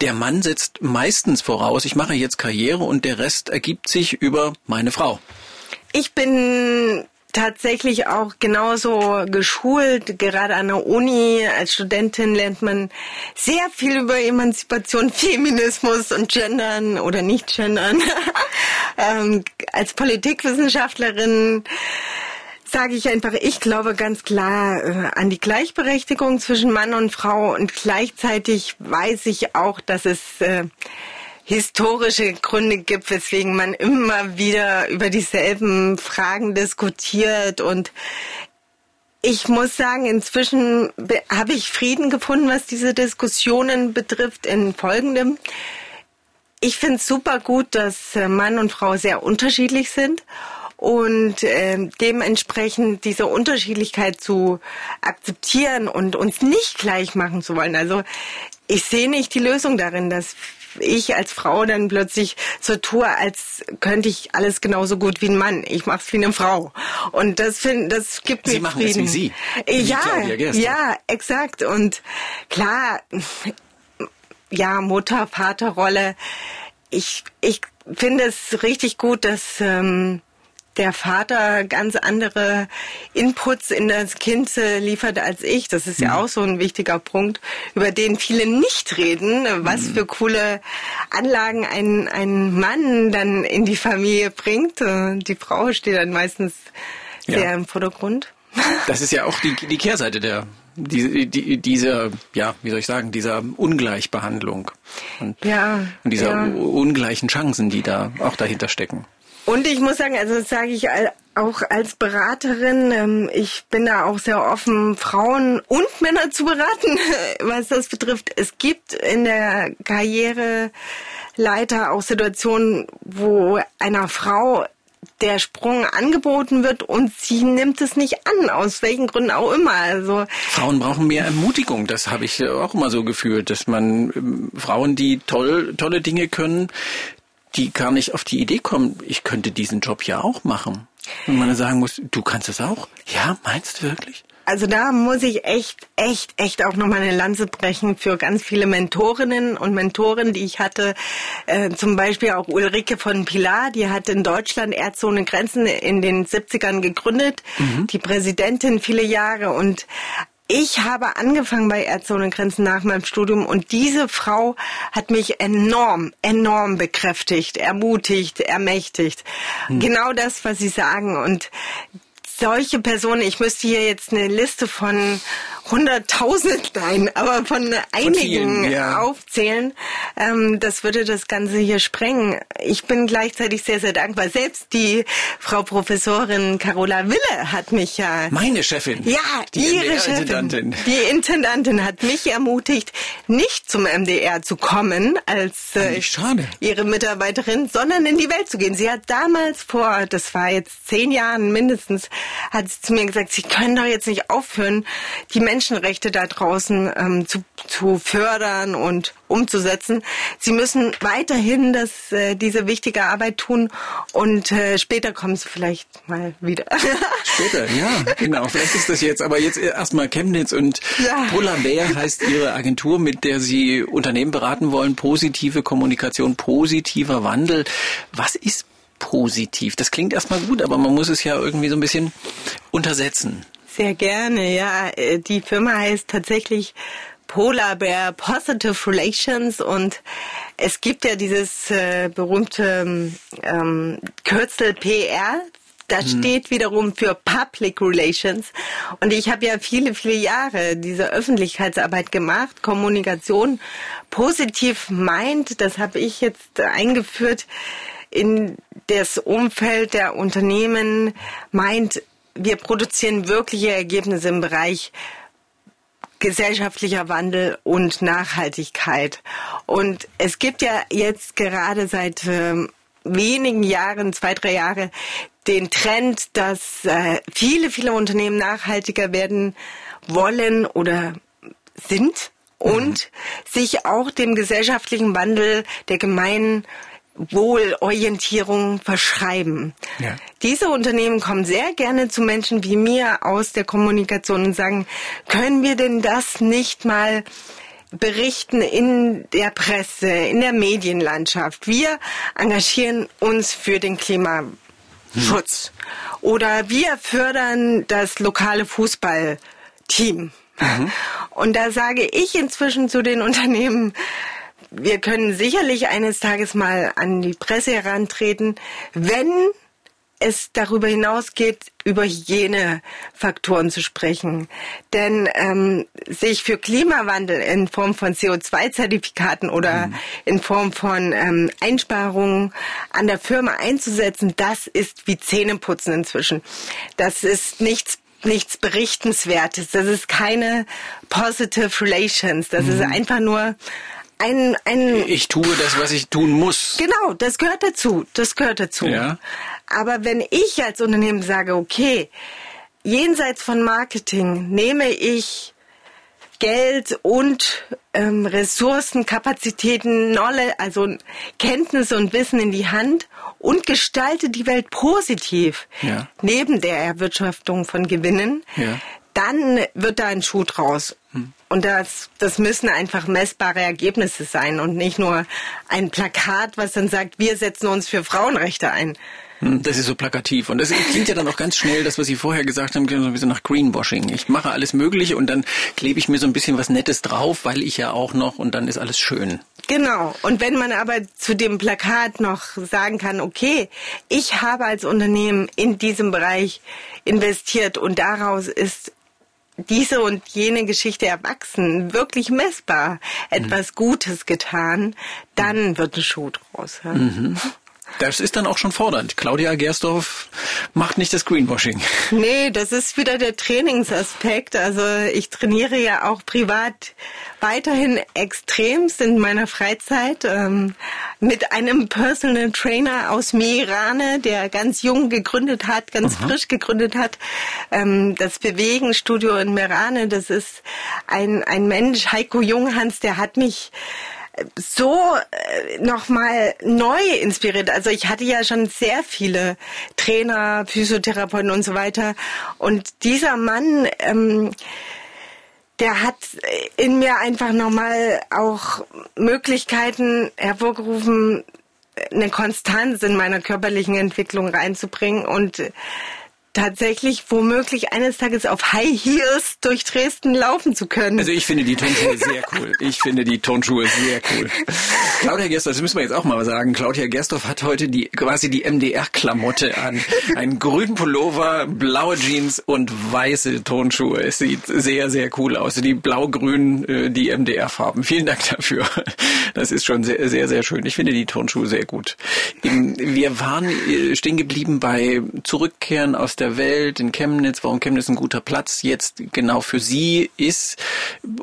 Der Mann setzt meistens voraus, ich mache jetzt Karriere und der Rest ergibt sich über meine Frau. Ich bin tatsächlich auch genauso geschult. Gerade an der Uni als Studentin lernt man sehr viel über Emanzipation, Feminismus und Gendern oder nicht Gendern. ähm, als Politikwissenschaftlerin sage ich einfach, ich glaube ganz klar äh, an die Gleichberechtigung zwischen Mann und Frau und gleichzeitig weiß ich auch, dass es äh, historische Gründe gibt, weswegen man immer wieder über dieselben Fragen diskutiert und ich muss sagen, inzwischen habe ich Frieden gefunden, was diese Diskussionen betrifft, in folgendem. Ich finde es super gut, dass äh, Mann und Frau sehr unterschiedlich sind und äh, dementsprechend diese Unterschiedlichkeit zu akzeptieren und uns nicht gleich machen zu wollen. Also ich sehe nicht die Lösung darin, dass ich als Frau dann plötzlich so tue, als könnte ich alles genauso gut wie ein Mann. Ich mache es wie eine Frau. Und das finde, das gibt Sie mir machen Frieden. es wie Sie. Wie ja, ja, exakt. Und klar, ja, Mutter, Vaterrolle. Ich, ich finde es richtig gut, dass ähm, der Vater ganz andere Inputs in das Kind äh, liefert als ich. Das ist ja mhm. auch so ein wichtiger Punkt, über den viele nicht reden, was mhm. für coole Anlagen ein, ein Mann dann in die Familie bringt. Äh, die Frau steht dann meistens sehr ja. im Vordergrund. Das ist ja auch die, die Kehrseite der die, die, dieser, ja, wie soll ich sagen, dieser Ungleichbehandlung und, ja, und dieser ja. ungleichen Chancen, die da auch dahinter stecken. Und ich muss sagen, also sage ich auch als Beraterin, ähm, ich bin da auch sehr offen, Frauen und Männer zu beraten, was das betrifft. Es gibt in der Karriereleiter auch Situationen, wo einer Frau der Sprung angeboten wird und sie nimmt es nicht an, aus welchen Gründen auch immer. Also Frauen brauchen mehr Ermutigung, das habe ich auch immer so gefühlt, dass man ähm, Frauen, die toll, tolle Dinge können, die gar nicht auf die Idee kommen, ich könnte diesen Job ja auch machen. Und man sagen muss, du kannst es auch? Ja, meinst du wirklich? Also da muss ich echt, echt, echt auch nochmal eine Lanze brechen für ganz viele Mentorinnen und Mentoren, die ich hatte. Äh, zum Beispiel auch Ulrike von Pilar, die hat in Deutschland ohne Grenzen in den 70ern gegründet, mhm. die Präsidentin viele Jahre und ich habe angefangen bei Ärzte ohne Grenzen nach meinem Studium und diese Frau hat mich enorm, enorm bekräftigt, ermutigt, ermächtigt. Hm. Genau das, was Sie sagen. Und solche Personen, ich müsste hier jetzt eine Liste von 100.000, nein, aber von einigen von vielen, ja. aufzählen, ähm, das würde das Ganze hier sprengen. Ich bin gleichzeitig sehr, sehr dankbar. Selbst die Frau Professorin Carola Wille hat mich ja... Meine Chefin. Ja, die ihre Chefin. Intendantin. Die Intendantin hat mich ermutigt, nicht zum MDR zu kommen als äh, ihre Mitarbeiterin, sondern in die Welt zu gehen. Sie hat damals vor, das war jetzt zehn Jahren mindestens, hat sie zu mir gesagt, Sie können doch jetzt nicht aufhören, die Menschenrechte da draußen ähm, zu, zu fördern und umzusetzen. Sie müssen weiterhin das, äh, diese wichtige Arbeit tun und äh, später kommen Sie vielleicht mal wieder. Später, ja, genau. Vielleicht ist das jetzt, aber jetzt erstmal Chemnitz und ja. Polar Bear heißt Ihre Agentur, mit der Sie Unternehmen beraten wollen. Positive Kommunikation, positiver Wandel. Was ist positiv. Das klingt erstmal gut, aber man muss es ja irgendwie so ein bisschen untersetzen. Sehr gerne, ja. Äh, die Firma heißt tatsächlich Polar Bear Positive Relations und es gibt ja dieses äh, berühmte ähm, Kürzel PR. Das hm. steht wiederum für Public Relations. Und ich habe ja viele, viele Jahre diese Öffentlichkeitsarbeit gemacht, Kommunikation positiv meint, das habe ich jetzt eingeführt, in das Umfeld der Unternehmen meint, wir produzieren wirkliche Ergebnisse im Bereich gesellschaftlicher Wandel und Nachhaltigkeit. Und es gibt ja jetzt gerade seit äh, wenigen Jahren, zwei, drei Jahre, den Trend, dass äh, viele, viele Unternehmen nachhaltiger werden wollen oder sind und mhm. sich auch dem gesellschaftlichen Wandel der gemeinen Wohlorientierung verschreiben. Ja. Diese Unternehmen kommen sehr gerne zu Menschen wie mir aus der Kommunikation und sagen, können wir denn das nicht mal berichten in der Presse, in der Medienlandschaft? Wir engagieren uns für den Klimawandel. Schutz. Oder wir fördern das lokale Fußballteam. Mhm. Und da sage ich inzwischen zu den Unternehmen, wir können sicherlich eines Tages mal an die Presse herantreten, wenn es darüber hinausgeht, über Hygienefaktoren zu sprechen. Denn ähm, sich für Klimawandel in Form von CO2-Zertifikaten oder mhm. in Form von ähm, Einsparungen an der Firma einzusetzen, das ist wie Zähneputzen inzwischen. Das ist nichts nichts Berichtenswertes. Das ist keine positive relations. Das mhm. ist einfach nur ein, ein. Ich tue das, was ich tun muss. Genau, das gehört dazu. Das gehört dazu. Ja. Aber wenn ich als Unternehmen sage, okay, jenseits von Marketing nehme ich Geld und ähm, Ressourcen, Kapazitäten, Knowledge, also Kenntnisse und Wissen in die Hand und gestalte die Welt positiv ja. neben der Erwirtschaftung von Gewinnen, ja. dann wird da ein Schuh draus. Hm. Und das, das müssen einfach messbare Ergebnisse sein und nicht nur ein Plakat, was dann sagt, wir setzen uns für Frauenrechte ein. Hm, das ist so plakativ. Und das klingt ja dann auch ganz schnell, das, was Sie vorher gesagt haben, klingt so ein bisschen nach Greenwashing. Ich mache alles Mögliche und dann klebe ich mir so ein bisschen was Nettes drauf, weil ich ja auch noch und dann ist alles schön. Genau. Und wenn man aber zu dem Plakat noch sagen kann, okay, ich habe als Unternehmen in diesem Bereich investiert und daraus ist diese und jene Geschichte erwachsen, wirklich messbar etwas Gutes getan, dann wird ein Schuh draus. Ja. Mhm. Das ist dann auch schon fordernd. Claudia Gersdorf macht nicht das Greenwashing. Nee, das ist wieder der Trainingsaspekt. Also ich trainiere ja auch privat weiterhin extremst in meiner Freizeit ähm, mit einem Personal Trainer aus Meerane, der ganz jung gegründet hat, ganz Aha. frisch gegründet hat. Ähm, das Bewegenstudio in Meerane, das ist ein, ein Mensch, Heiko Junghans, der hat mich so äh, nochmal neu inspiriert. Also ich hatte ja schon sehr viele Trainer, Physiotherapeuten und so weiter. Und dieser Mann, ähm, der hat in mir einfach nochmal auch Möglichkeiten hervorgerufen, eine Konstanz in meiner körperlichen Entwicklung reinzubringen und tatsächlich womöglich eines Tages auf High Heels durch Dresden laufen zu können. Also ich finde die Turnschuhe sehr cool. Ich finde die Turnschuhe sehr cool. Claudia Gerstorff, das müssen wir jetzt auch mal sagen. Claudia Gerstorff hat heute die quasi die MDR-Klamotte an. Einen grünen Pullover, blaue Jeans und weiße Turnschuhe. Es sieht sehr, sehr cool aus. Die blau-grün, äh, die MDR-Farben. Vielen Dank dafür. Das ist schon sehr, sehr, sehr schön. Ich finde die Turnschuhe sehr gut. Wir waren äh, stehen geblieben bei Zurückkehren aus der Welt in Chemnitz, warum Chemnitz ein guter Platz jetzt genau für Sie ist,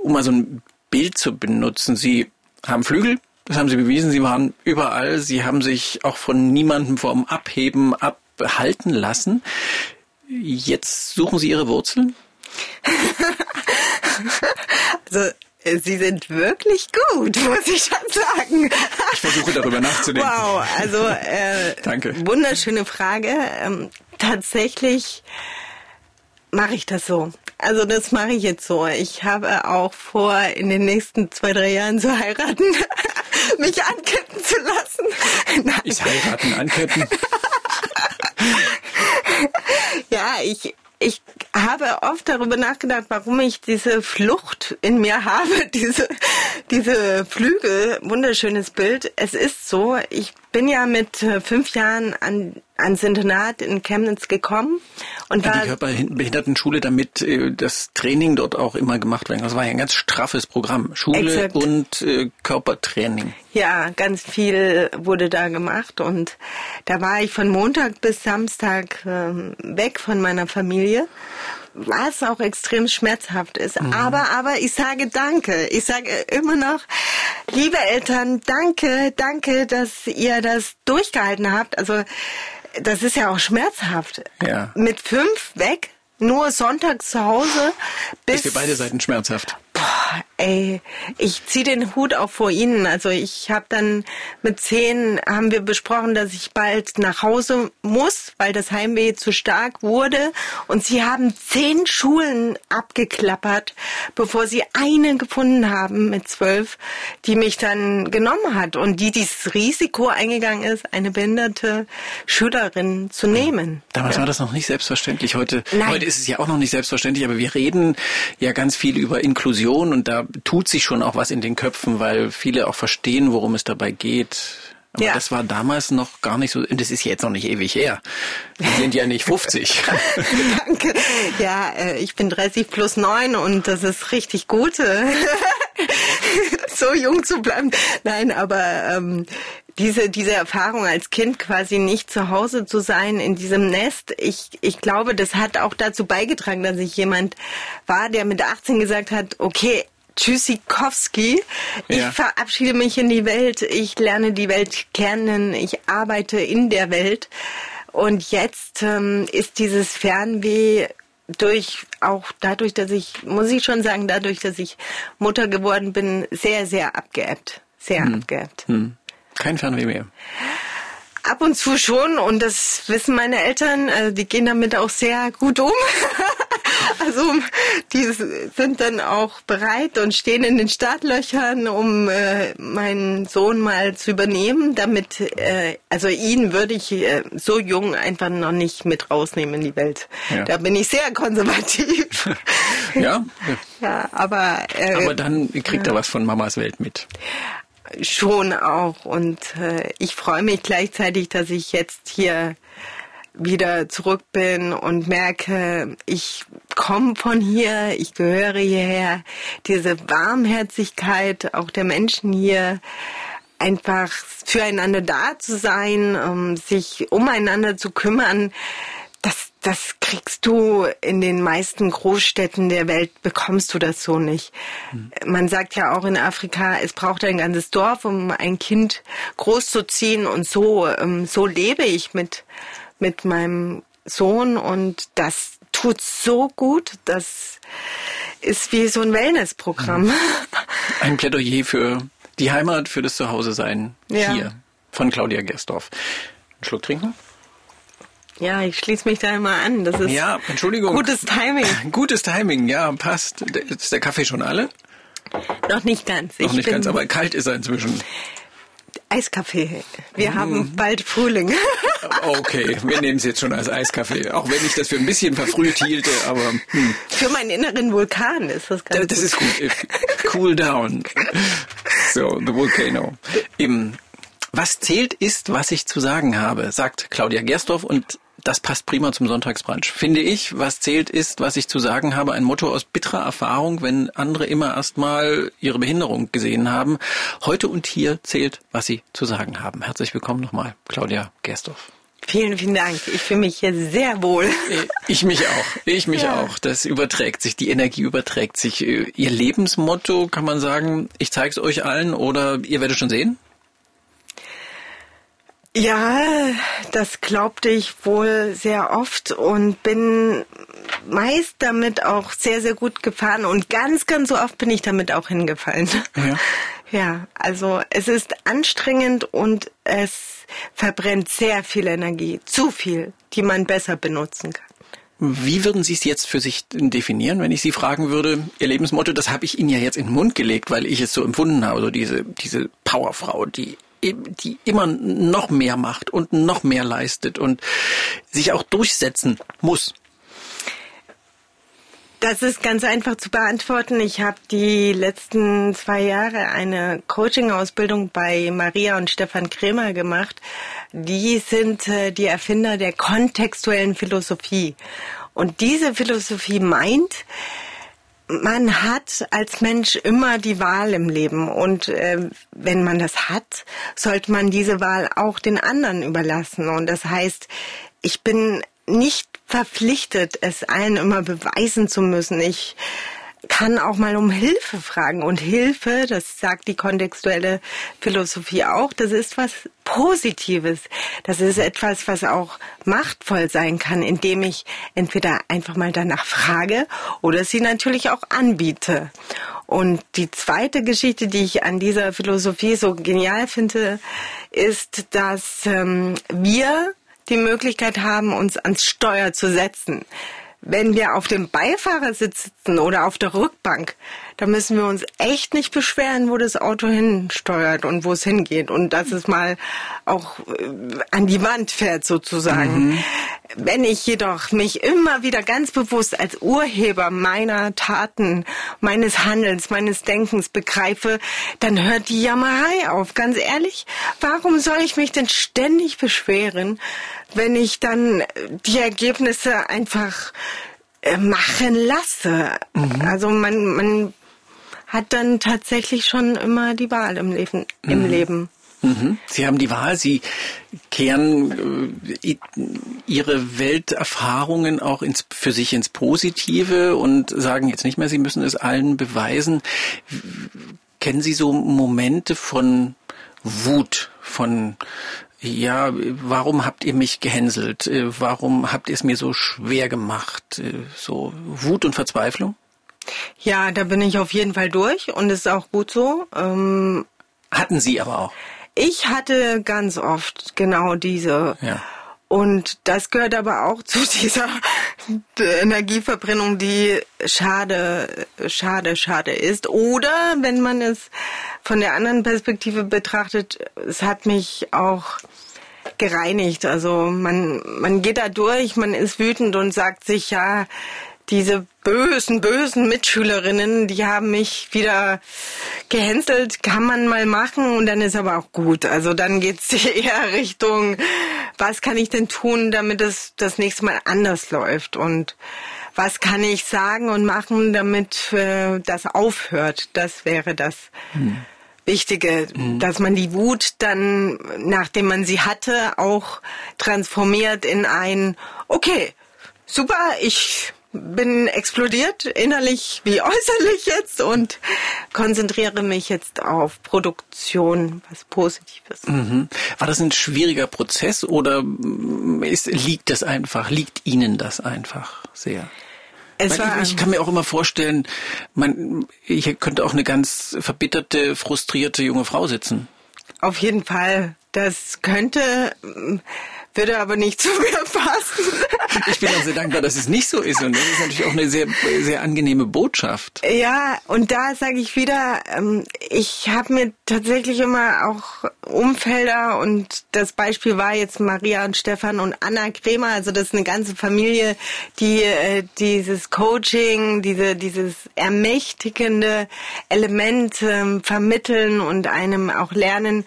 um mal so ein Bild zu benutzen. Sie haben Flügel, das haben Sie bewiesen, Sie waren überall, Sie haben sich auch von niemandem vom Abheben abhalten lassen. Jetzt suchen Sie Ihre Wurzeln? also Sie sind wirklich gut, muss ich schon sagen. Ich versuche darüber nachzudenken. Wow, also äh, Danke. wunderschöne Frage. Tatsächlich mache ich das so. Also das mache ich jetzt so. Ich habe auch vor, in den nächsten zwei, drei Jahren zu heiraten, mich anketten zu lassen. Nein. Ist heiraten, anketten? ja, ich, ich habe oft darüber nachgedacht, warum ich diese Flucht in mir habe, diese, diese Flügel, wunderschönes Bild. Es ist so, ich bin ja mit äh, fünf Jahren an, ans Internat in Chemnitz gekommen. Und an war, die Körperbehindertenschule, damit äh, das Training dort auch immer gemacht werden. Das war ja ein ganz straffes Programm. Schule exakt. und äh, Körpertraining. Ja, ganz viel wurde da gemacht und da war ich von Montag bis Samstag äh, weg von meiner Familie was auch extrem schmerzhaft ist. Mhm. Aber, aber ich sage Danke. Ich sage immer noch, liebe Eltern, danke, danke, dass ihr das durchgehalten habt. Also, das ist ja auch schmerzhaft. Ja. Mit fünf weg, nur Sonntag zu Hause. Bis ist für beide Seiten schmerzhaft. Ey, ich ziehe den Hut auch vor Ihnen. Also ich habe dann mit zehn haben wir besprochen, dass ich bald nach Hause muss, weil das Heimweh zu stark wurde. Und Sie haben zehn Schulen abgeklappert, bevor Sie eine gefunden haben mit zwölf, die mich dann genommen hat und die dieses Risiko eingegangen ist, eine behinderte Schülerin zu nehmen. Damals ja. war das noch nicht selbstverständlich. Heute, heute ist es ja auch noch nicht selbstverständlich, aber wir reden ja ganz viel über Inklusion und da tut sich schon auch was in den Köpfen, weil viele auch verstehen, worum es dabei geht. Aber ja. das war damals noch gar nicht so, und das ist jetzt noch nicht ewig her. Wir sind ja nicht 50. Danke. Ja, äh, ich bin 30 plus 9 und das ist richtig gut, so jung zu bleiben. Nein, aber ähm, diese, diese Erfahrung als Kind quasi nicht zu Hause zu sein in diesem Nest, ich, ich glaube, das hat auch dazu beigetragen, dass ich jemand war, der mit 18 gesagt hat, okay, Tschüssikowski. Ich ja. verabschiede mich in die Welt. Ich lerne die Welt kennen. Ich arbeite in der Welt. Und jetzt ähm, ist dieses Fernweh durch auch dadurch, dass ich, muss ich schon sagen, dadurch, dass ich Mutter geworden bin, sehr, sehr abgeebbt. Sehr hm. abgeebbt. Hm. Kein Fernweh mehr. Ab und zu schon und das wissen meine Eltern, also die gehen damit auch sehr gut um. Also die sind dann auch bereit und stehen in den Startlöchern, um äh, meinen Sohn mal zu übernehmen. Damit, äh, also ihn würde ich äh, so jung einfach noch nicht mit rausnehmen in die Welt. Ja. Da bin ich sehr konservativ. ja. Ja, aber. Äh, aber dann kriegt er was von Mamas Welt mit schon auch. Und äh, ich freue mich gleichzeitig, dass ich jetzt hier wieder zurück bin und merke, ich komme von hier, ich gehöre hierher. Diese Warmherzigkeit auch der Menschen hier, einfach füreinander da zu sein, um sich umeinander zu kümmern, das, das kriegst du in den meisten Großstädten der Welt, bekommst du das so nicht. Mhm. Man sagt ja auch in Afrika, es braucht ein ganzes Dorf, um ein Kind großzuziehen und so, ähm, so lebe ich mit, mit meinem Sohn und das tut so gut, das ist wie so ein Wellnessprogramm. Mhm. Ein Plädoyer für die Heimat, für das Zuhause-Sein ja. hier von Claudia Gersdorf. Einen Schluck trinken? Ja, ich schließe mich da immer an. Das ist ja, Entschuldigung. gutes Timing. Gutes Timing, ja, passt. Ist der Kaffee schon alle? Noch nicht ganz. Noch ich nicht ganz, aber kalt ist er inzwischen. Eiskaffee. Wir mm. haben bald Frühling. okay, wir nehmen es jetzt schon als Eiskaffee. Auch wenn ich das für ein bisschen verfrüht hielte, aber. Hm. Für meinen inneren Vulkan ist das ganz Das, das gut. ist gut. Cool down. So, the volcano. Im was zählt ist, was ich zu sagen habe, sagt Claudia Gerstorf und das passt prima zum Sonntagsbrunch. Finde ich, was zählt ist, was ich zu sagen habe, ein Motto aus bitterer Erfahrung, wenn andere immer erstmal ihre Behinderung gesehen haben. Heute und hier zählt, was sie zu sagen haben. Herzlich willkommen nochmal, Claudia Gerstorf. Vielen, vielen Dank. Ich fühle mich hier sehr wohl. Ich mich auch. Ich mich ja. auch. Das überträgt sich. Die Energie überträgt sich. Ihr Lebensmotto, kann man sagen, ich zeige es euch allen oder ihr werdet schon sehen? Ja, das glaubte ich wohl sehr oft und bin meist damit auch sehr, sehr gut gefahren und ganz, ganz so oft bin ich damit auch hingefallen. Ja. Ja, also es ist anstrengend und es verbrennt sehr viel Energie, zu viel, die man besser benutzen kann. Wie würden Sie es jetzt für sich definieren, wenn ich Sie fragen würde, Ihr Lebensmotto, das habe ich Ihnen ja jetzt in den Mund gelegt, weil ich es so empfunden habe, so diese, diese Powerfrau, die die immer noch mehr macht und noch mehr leistet und sich auch durchsetzen muss? Das ist ganz einfach zu beantworten. Ich habe die letzten zwei Jahre eine Coaching-Ausbildung bei Maria und Stefan Kremer gemacht. Die sind äh, die Erfinder der kontextuellen Philosophie. Und diese Philosophie meint, man hat als Mensch immer die Wahl im Leben und äh, wenn man das hat, sollte man diese Wahl auch den anderen überlassen. Und das heißt, ich bin nicht verpflichtet, es allen immer beweisen zu müssen. Ich kann auch mal um Hilfe fragen. Und Hilfe, das sagt die kontextuelle Philosophie auch, das ist was Positives. Das ist etwas, was auch machtvoll sein kann, indem ich entweder einfach mal danach frage oder sie natürlich auch anbiete. Und die zweite Geschichte, die ich an dieser Philosophie so genial finde, ist, dass ähm, wir die Möglichkeit haben, uns ans Steuer zu setzen wenn wir auf dem Beifahrersitz sitzen oder auf der Rückbank, da müssen wir uns echt nicht beschweren, wo das Auto hinsteuert und wo es hingeht und dass es mal auch äh, an die Wand fährt sozusagen. Mhm. Wenn ich jedoch mich immer wieder ganz bewusst als Urheber meiner Taten, meines Handelns, meines Denkens begreife, dann hört die Jammerei auf. Ganz ehrlich, warum soll ich mich denn ständig beschweren, wenn ich dann die Ergebnisse einfach äh, machen lasse? Mhm. Also man, man hat dann tatsächlich schon immer die Wahl im Leben. Im mhm. Leben. Mhm. Sie haben die Wahl, Sie kehren äh, Ihre Welterfahrungen auch ins, für sich ins Positive und sagen jetzt nicht mehr, Sie müssen es allen beweisen. Kennen Sie so Momente von Wut, von ja, warum habt ihr mich gehänselt? Äh, warum habt ihr es mir so schwer gemacht? Äh, so Wut und Verzweiflung? Ja, da bin ich auf jeden Fall durch und ist auch gut so. Ähm, Hatten Sie aber auch? Ich hatte ganz oft genau diese. Ja. Und das gehört aber auch zu dieser Energieverbrennung, die schade, schade, schade ist. Oder wenn man es von der anderen Perspektive betrachtet, es hat mich auch gereinigt. Also man, man geht da durch, man ist wütend und sagt sich, ja, diese bösen, bösen Mitschülerinnen, die haben mich wieder gehänselt, kann man mal machen und dann ist aber auch gut. Also dann geht's eher Richtung, was kann ich denn tun, damit es das nächste Mal anders läuft und was kann ich sagen und machen, damit äh, das aufhört. Das wäre das. Hm. Wichtige, mhm. dass man die Wut dann, nachdem man sie hatte, auch transformiert in ein, okay, super, ich bin explodiert, innerlich wie äußerlich jetzt und konzentriere mich jetzt auf Produktion, was Positives. Mhm. War das ein schwieriger Prozess oder ist, liegt das einfach, liegt Ihnen das einfach sehr? Es war, ich, ich kann mir auch immer vorstellen, man, ich könnte auch eine ganz verbitterte, frustrierte junge Frau sitzen. Auf jeden Fall. Das könnte würde aber nicht zu mir passen. Ich bin auch sehr dankbar, dass es nicht so ist und das ist natürlich auch eine sehr, sehr angenehme Botschaft. Ja, und da sage ich wieder, ähm, ich habe mir tatsächlich immer auch Umfelder und das Beispiel war jetzt Maria und Stefan und Anna Kremer, also das ist eine ganze Familie, die äh, dieses Coaching, diese, dieses ermächtigende Element ähm, vermitteln und einem auch lernen.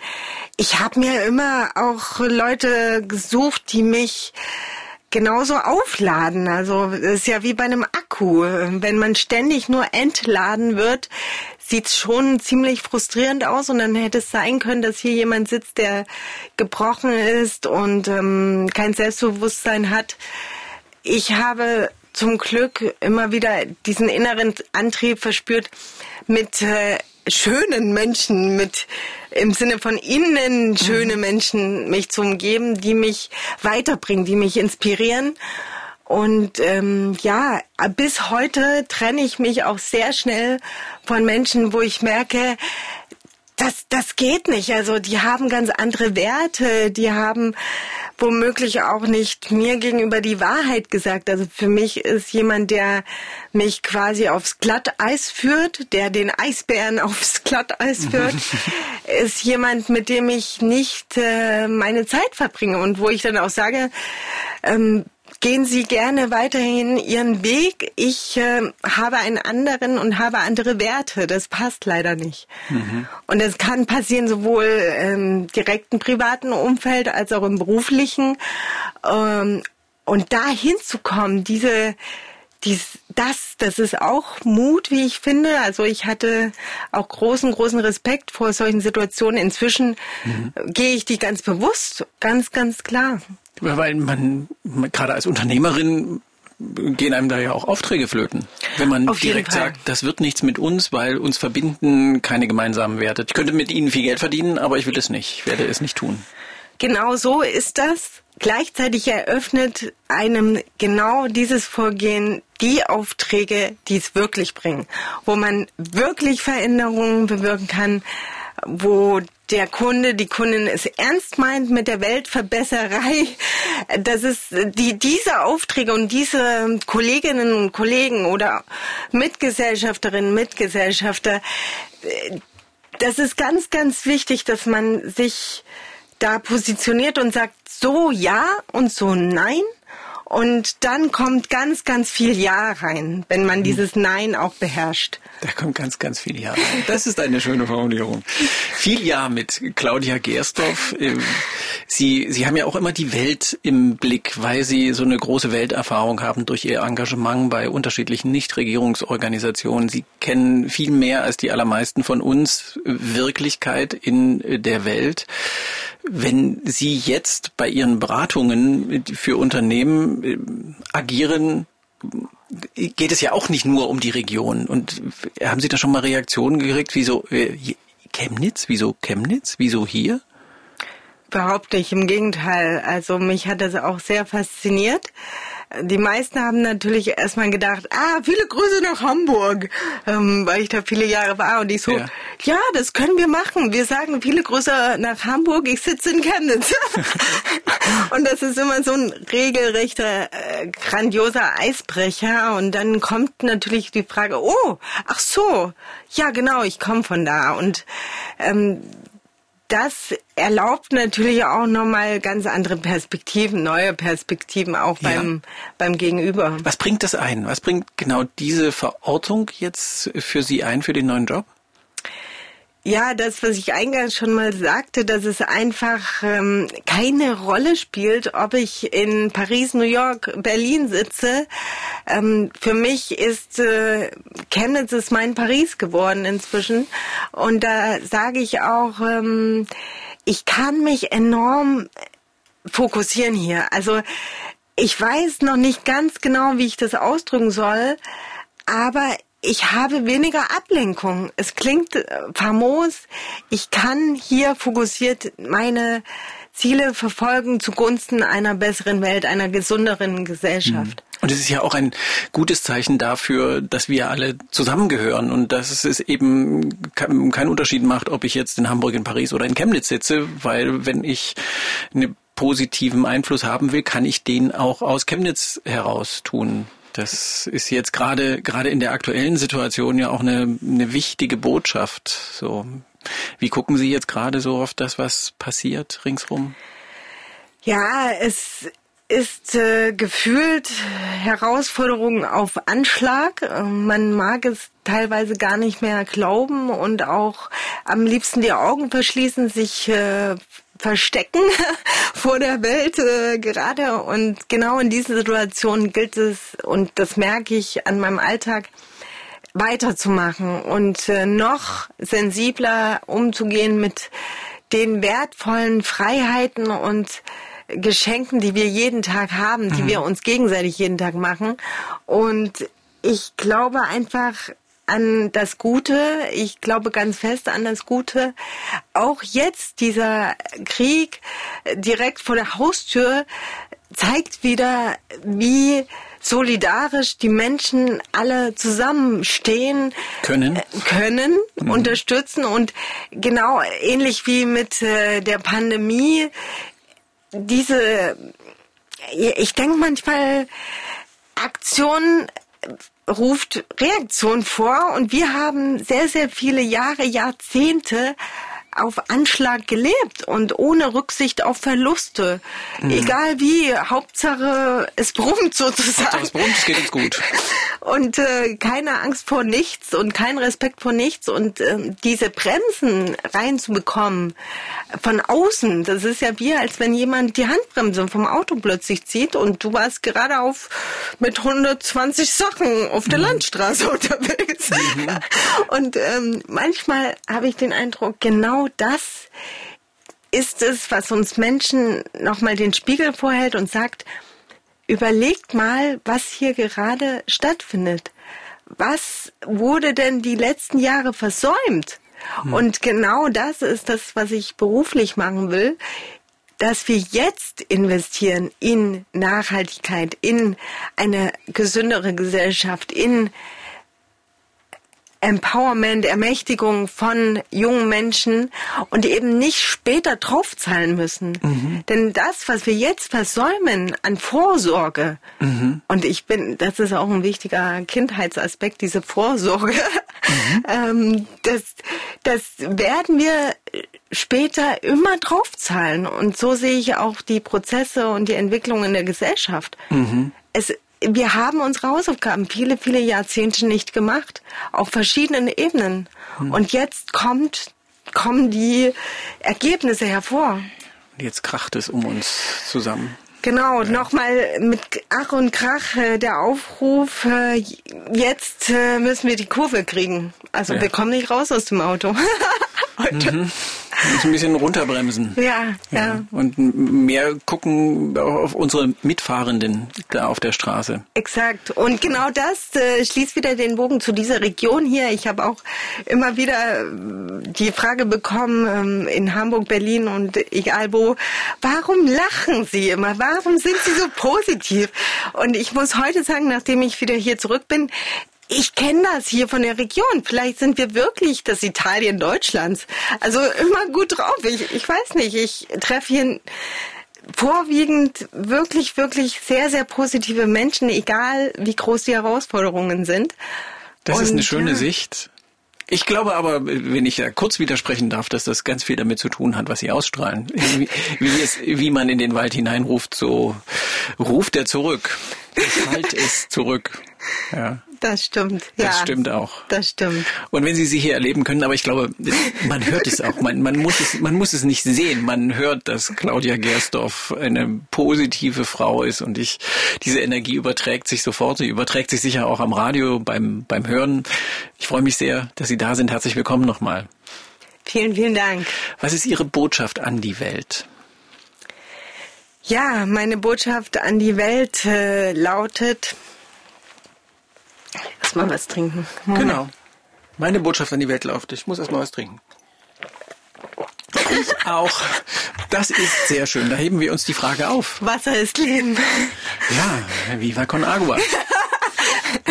Ich habe mir immer auch Leute gesucht, die mich genauso aufladen. Also es ist ja wie bei einem Akku. Wenn man ständig nur entladen wird, sieht's schon ziemlich frustrierend aus und dann hätte es sein können, dass hier jemand sitzt, der gebrochen ist und ähm, kein Selbstbewusstsein hat. Ich habe zum Glück immer wieder diesen inneren Antrieb verspürt, mit äh, schönen Menschen, mit im Sinne von innen schöne mhm. Menschen mich zu umgeben, die mich weiterbringen, die mich inspirieren. Und ähm, ja, bis heute trenne ich mich auch sehr schnell von Menschen, wo ich merke, das, das geht nicht. Also die haben ganz andere Werte, die haben womöglich auch nicht mir gegenüber die Wahrheit gesagt. Also für mich ist jemand, der mich quasi aufs Glatteis führt, der den Eisbären aufs Glatteis führt, ist jemand, mit dem ich nicht äh, meine Zeit verbringe und wo ich dann auch sage, ähm, gehen Sie gerne weiterhin Ihren Weg. Ich äh, habe einen anderen und habe andere Werte. Das passt leider nicht. Mhm. Und das kann passieren sowohl im direkten privaten Umfeld als auch im beruflichen. Ähm, und da hinzukommen, diese dies, das, das ist auch Mut, wie ich finde. Also ich hatte auch großen, großen Respekt vor solchen Situationen. Inzwischen mhm. gehe ich die ganz bewusst, ganz, ganz klar. Weil man, gerade als Unternehmerin gehen einem da ja auch Aufträge flöten. Wenn man direkt sagt, das wird nichts mit uns, weil uns verbinden keine gemeinsamen Werte. Ich könnte mit ihnen viel Geld verdienen, aber ich will es nicht. Ich werde es nicht tun. Genau so ist das. Gleichzeitig eröffnet einem genau dieses Vorgehen die Aufträge, die es wirklich bringen, wo man wirklich Veränderungen bewirken kann, wo der Kunde, die Kundin es ernst meint mit der Weltverbesserei, dass es die, diese Aufträge und diese Kolleginnen und Kollegen oder Mitgesellschafterinnen, Mitgesellschafter, das ist ganz, ganz wichtig, dass man sich da positioniert und sagt so ja und so nein und dann kommt ganz, ganz viel Ja rein, wenn man mhm. dieses Nein auch beherrscht. Da kommt ganz, ganz viel Ja rein. Das ist eine schöne Formulierung. viel Ja mit Claudia Gerstorff. Ähm, Sie, Sie haben ja auch immer die Welt im Blick, weil Sie so eine große Welterfahrung haben durch Ihr Engagement bei unterschiedlichen Nichtregierungsorganisationen. Sie kennen viel mehr als die allermeisten von uns Wirklichkeit in der Welt. Wenn Sie jetzt bei Ihren Beratungen für Unternehmen äh, agieren, geht es ja auch nicht nur um die Region. Und haben Sie da schon mal Reaktionen gekriegt? Wieso äh, Chemnitz? Wieso Chemnitz? Wieso hier? Überhaupt nicht, im Gegenteil. Also mich hat das auch sehr fasziniert. Die meisten haben natürlich erstmal gedacht, ah, viele Grüße nach Hamburg, ähm, weil ich da viele Jahre war. Und ich so, ja. ja. das können wir machen. Wir sagen viele Grüße nach Hamburg, ich sitze in Chemnitz. und das ist immer so ein regelrechter, äh, grandioser Eisbrecher. Und dann kommt natürlich die Frage, oh, ach so, ja genau, ich komme von da. Und ähm, das erlaubt natürlich auch nochmal ganz andere Perspektiven, neue Perspektiven auch beim, ja. beim Gegenüber. Was bringt das ein? Was bringt genau diese Verortung jetzt für Sie ein, für den neuen Job? Ja, das, was ich eingangs schon mal sagte, dass es einfach ähm, keine Rolle spielt, ob ich in Paris, New York, Berlin sitze. Ähm, für mich ist äh, Chemnitz ist mein Paris geworden inzwischen. Und da sage ich auch, ähm, ich kann mich enorm fokussieren hier. Also ich weiß noch nicht ganz genau, wie ich das ausdrücken soll, aber ich habe weniger Ablenkung. Es klingt äh, famos. Ich kann hier fokussiert meine Ziele verfolgen zugunsten einer besseren Welt, einer gesünderen Gesellschaft. Mhm. Und es ist ja auch ein gutes Zeichen dafür, dass wir alle zusammengehören und dass es eben keinen Unterschied macht, ob ich jetzt in Hamburg, in Paris oder in Chemnitz sitze, weil wenn ich einen positiven Einfluss haben will, kann ich den auch aus Chemnitz heraus tun. Das ist jetzt gerade gerade in der aktuellen Situation ja auch eine, eine wichtige Botschaft. So, wie gucken Sie jetzt gerade so auf das, was passiert ringsrum? Ja, es ist äh, gefühlt Herausforderungen auf Anschlag. Man mag es teilweise gar nicht mehr glauben und auch am liebsten die Augen verschließen, sich äh, verstecken vor der Welt äh, gerade. Und genau in diesen Situationen gilt es, und das merke ich an meinem Alltag, weiterzumachen und äh, noch sensibler umzugehen mit den wertvollen Freiheiten und Geschenken, die wir jeden Tag haben, die mhm. wir uns gegenseitig jeden Tag machen. Und ich glaube einfach, an das Gute. Ich glaube ganz fest an das Gute. Auch jetzt dieser Krieg direkt vor der Haustür zeigt wieder, wie solidarisch die Menschen alle zusammenstehen können, können mhm. unterstützen und genau ähnlich wie mit äh, der Pandemie diese ich denke manchmal Aktionen ruft Reaktion vor und wir haben sehr, sehr viele Jahre, Jahrzehnte auf Anschlag gelebt und ohne Rücksicht auf Verluste. Mhm. Egal wie, Hauptsache es brummt sozusagen. Hauptsache es brummt, es geht uns gut. Und äh, keine Angst vor nichts und kein Respekt vor nichts und äh, diese Bremsen reinzubekommen von außen, das ist ja wie, als wenn jemand die Handbremse vom Auto plötzlich zieht und du warst gerade auf mit 120 Sachen auf der mhm. Landstraße unterwegs. Mhm. Und ähm, manchmal habe ich den Eindruck, genau das ist es, was uns Menschen nochmal den Spiegel vorhält und sagt, überlegt mal, was hier gerade stattfindet. Was wurde denn die letzten Jahre versäumt? Hm. Und genau das ist das, was ich beruflich machen will, dass wir jetzt investieren in Nachhaltigkeit, in eine gesündere Gesellschaft, in Empowerment, Ermächtigung von jungen Menschen und eben nicht später draufzahlen müssen. Mhm. Denn das, was wir jetzt versäumen an Vorsorge, mhm. und ich bin, das ist auch ein wichtiger Kindheitsaspekt, diese Vorsorge, mhm. ähm, das, das werden wir später immer draufzahlen. Und so sehe ich auch die Prozesse und die Entwicklung in der Gesellschaft. Mhm. Es wir haben unsere Hausaufgaben viele, viele Jahrzehnte nicht gemacht, auf verschiedenen Ebenen. Hm. Und jetzt kommt, kommen die Ergebnisse hervor. Jetzt kracht es um uns zusammen. Genau, ja. nochmal mit Ach und Krach äh, der Aufruf, äh, jetzt äh, müssen wir die Kurve kriegen. Also ja. wir kommen nicht raus aus dem Auto. Heute. Mhm. Ein bisschen runterbremsen. Ja, ja, ja. Und mehr gucken auf unsere Mitfahrenden da auf der Straße. Exakt. Und genau das äh, schließt wieder den Bogen zu dieser Region hier. Ich habe auch immer wieder äh, die Frage bekommen ähm, in Hamburg, Berlin und egal wo, warum lachen Sie immer? Warum sind Sie so positiv? Und ich muss heute sagen, nachdem ich wieder hier zurück bin, ich kenne das hier von der Region. Vielleicht sind wir wirklich das Italien Deutschlands. Also immer gut drauf. Ich, ich weiß nicht. Ich treffe hier vorwiegend wirklich, wirklich sehr, sehr positive Menschen, egal wie groß die Herausforderungen sind. Das Und, ist eine schöne ja. Sicht. Ich glaube aber, wenn ich da kurz widersprechen darf, dass das ganz viel damit zu tun hat, was sie ausstrahlen. Wie, wie, es, wie man in den Wald hineinruft, so ruft er zurück. Halt es zurück. Ja. Das stimmt. Das ja, stimmt auch. Das stimmt. Und wenn Sie sie hier erleben können, aber ich glaube, man hört es auch. Man, man, muss es, man muss es nicht sehen. Man hört, dass Claudia Gersdorf eine positive Frau ist und ich, diese Energie überträgt sich sofort. Sie überträgt sich sicher auch am Radio beim, beim Hören. Ich freue mich sehr, dass Sie da sind. Herzlich willkommen nochmal. Vielen, vielen Dank. Was ist Ihre Botschaft an die Welt? Ja, meine Botschaft an die Welt äh, lautet, Erstmal was trinken. Moment. Genau. Meine Botschaft an die Welt läuft. Ich muss erstmal was trinken. Ich auch. Das ist sehr schön. Da heben wir uns die Frage auf. Wasser ist Leben. Ja, viva con agua.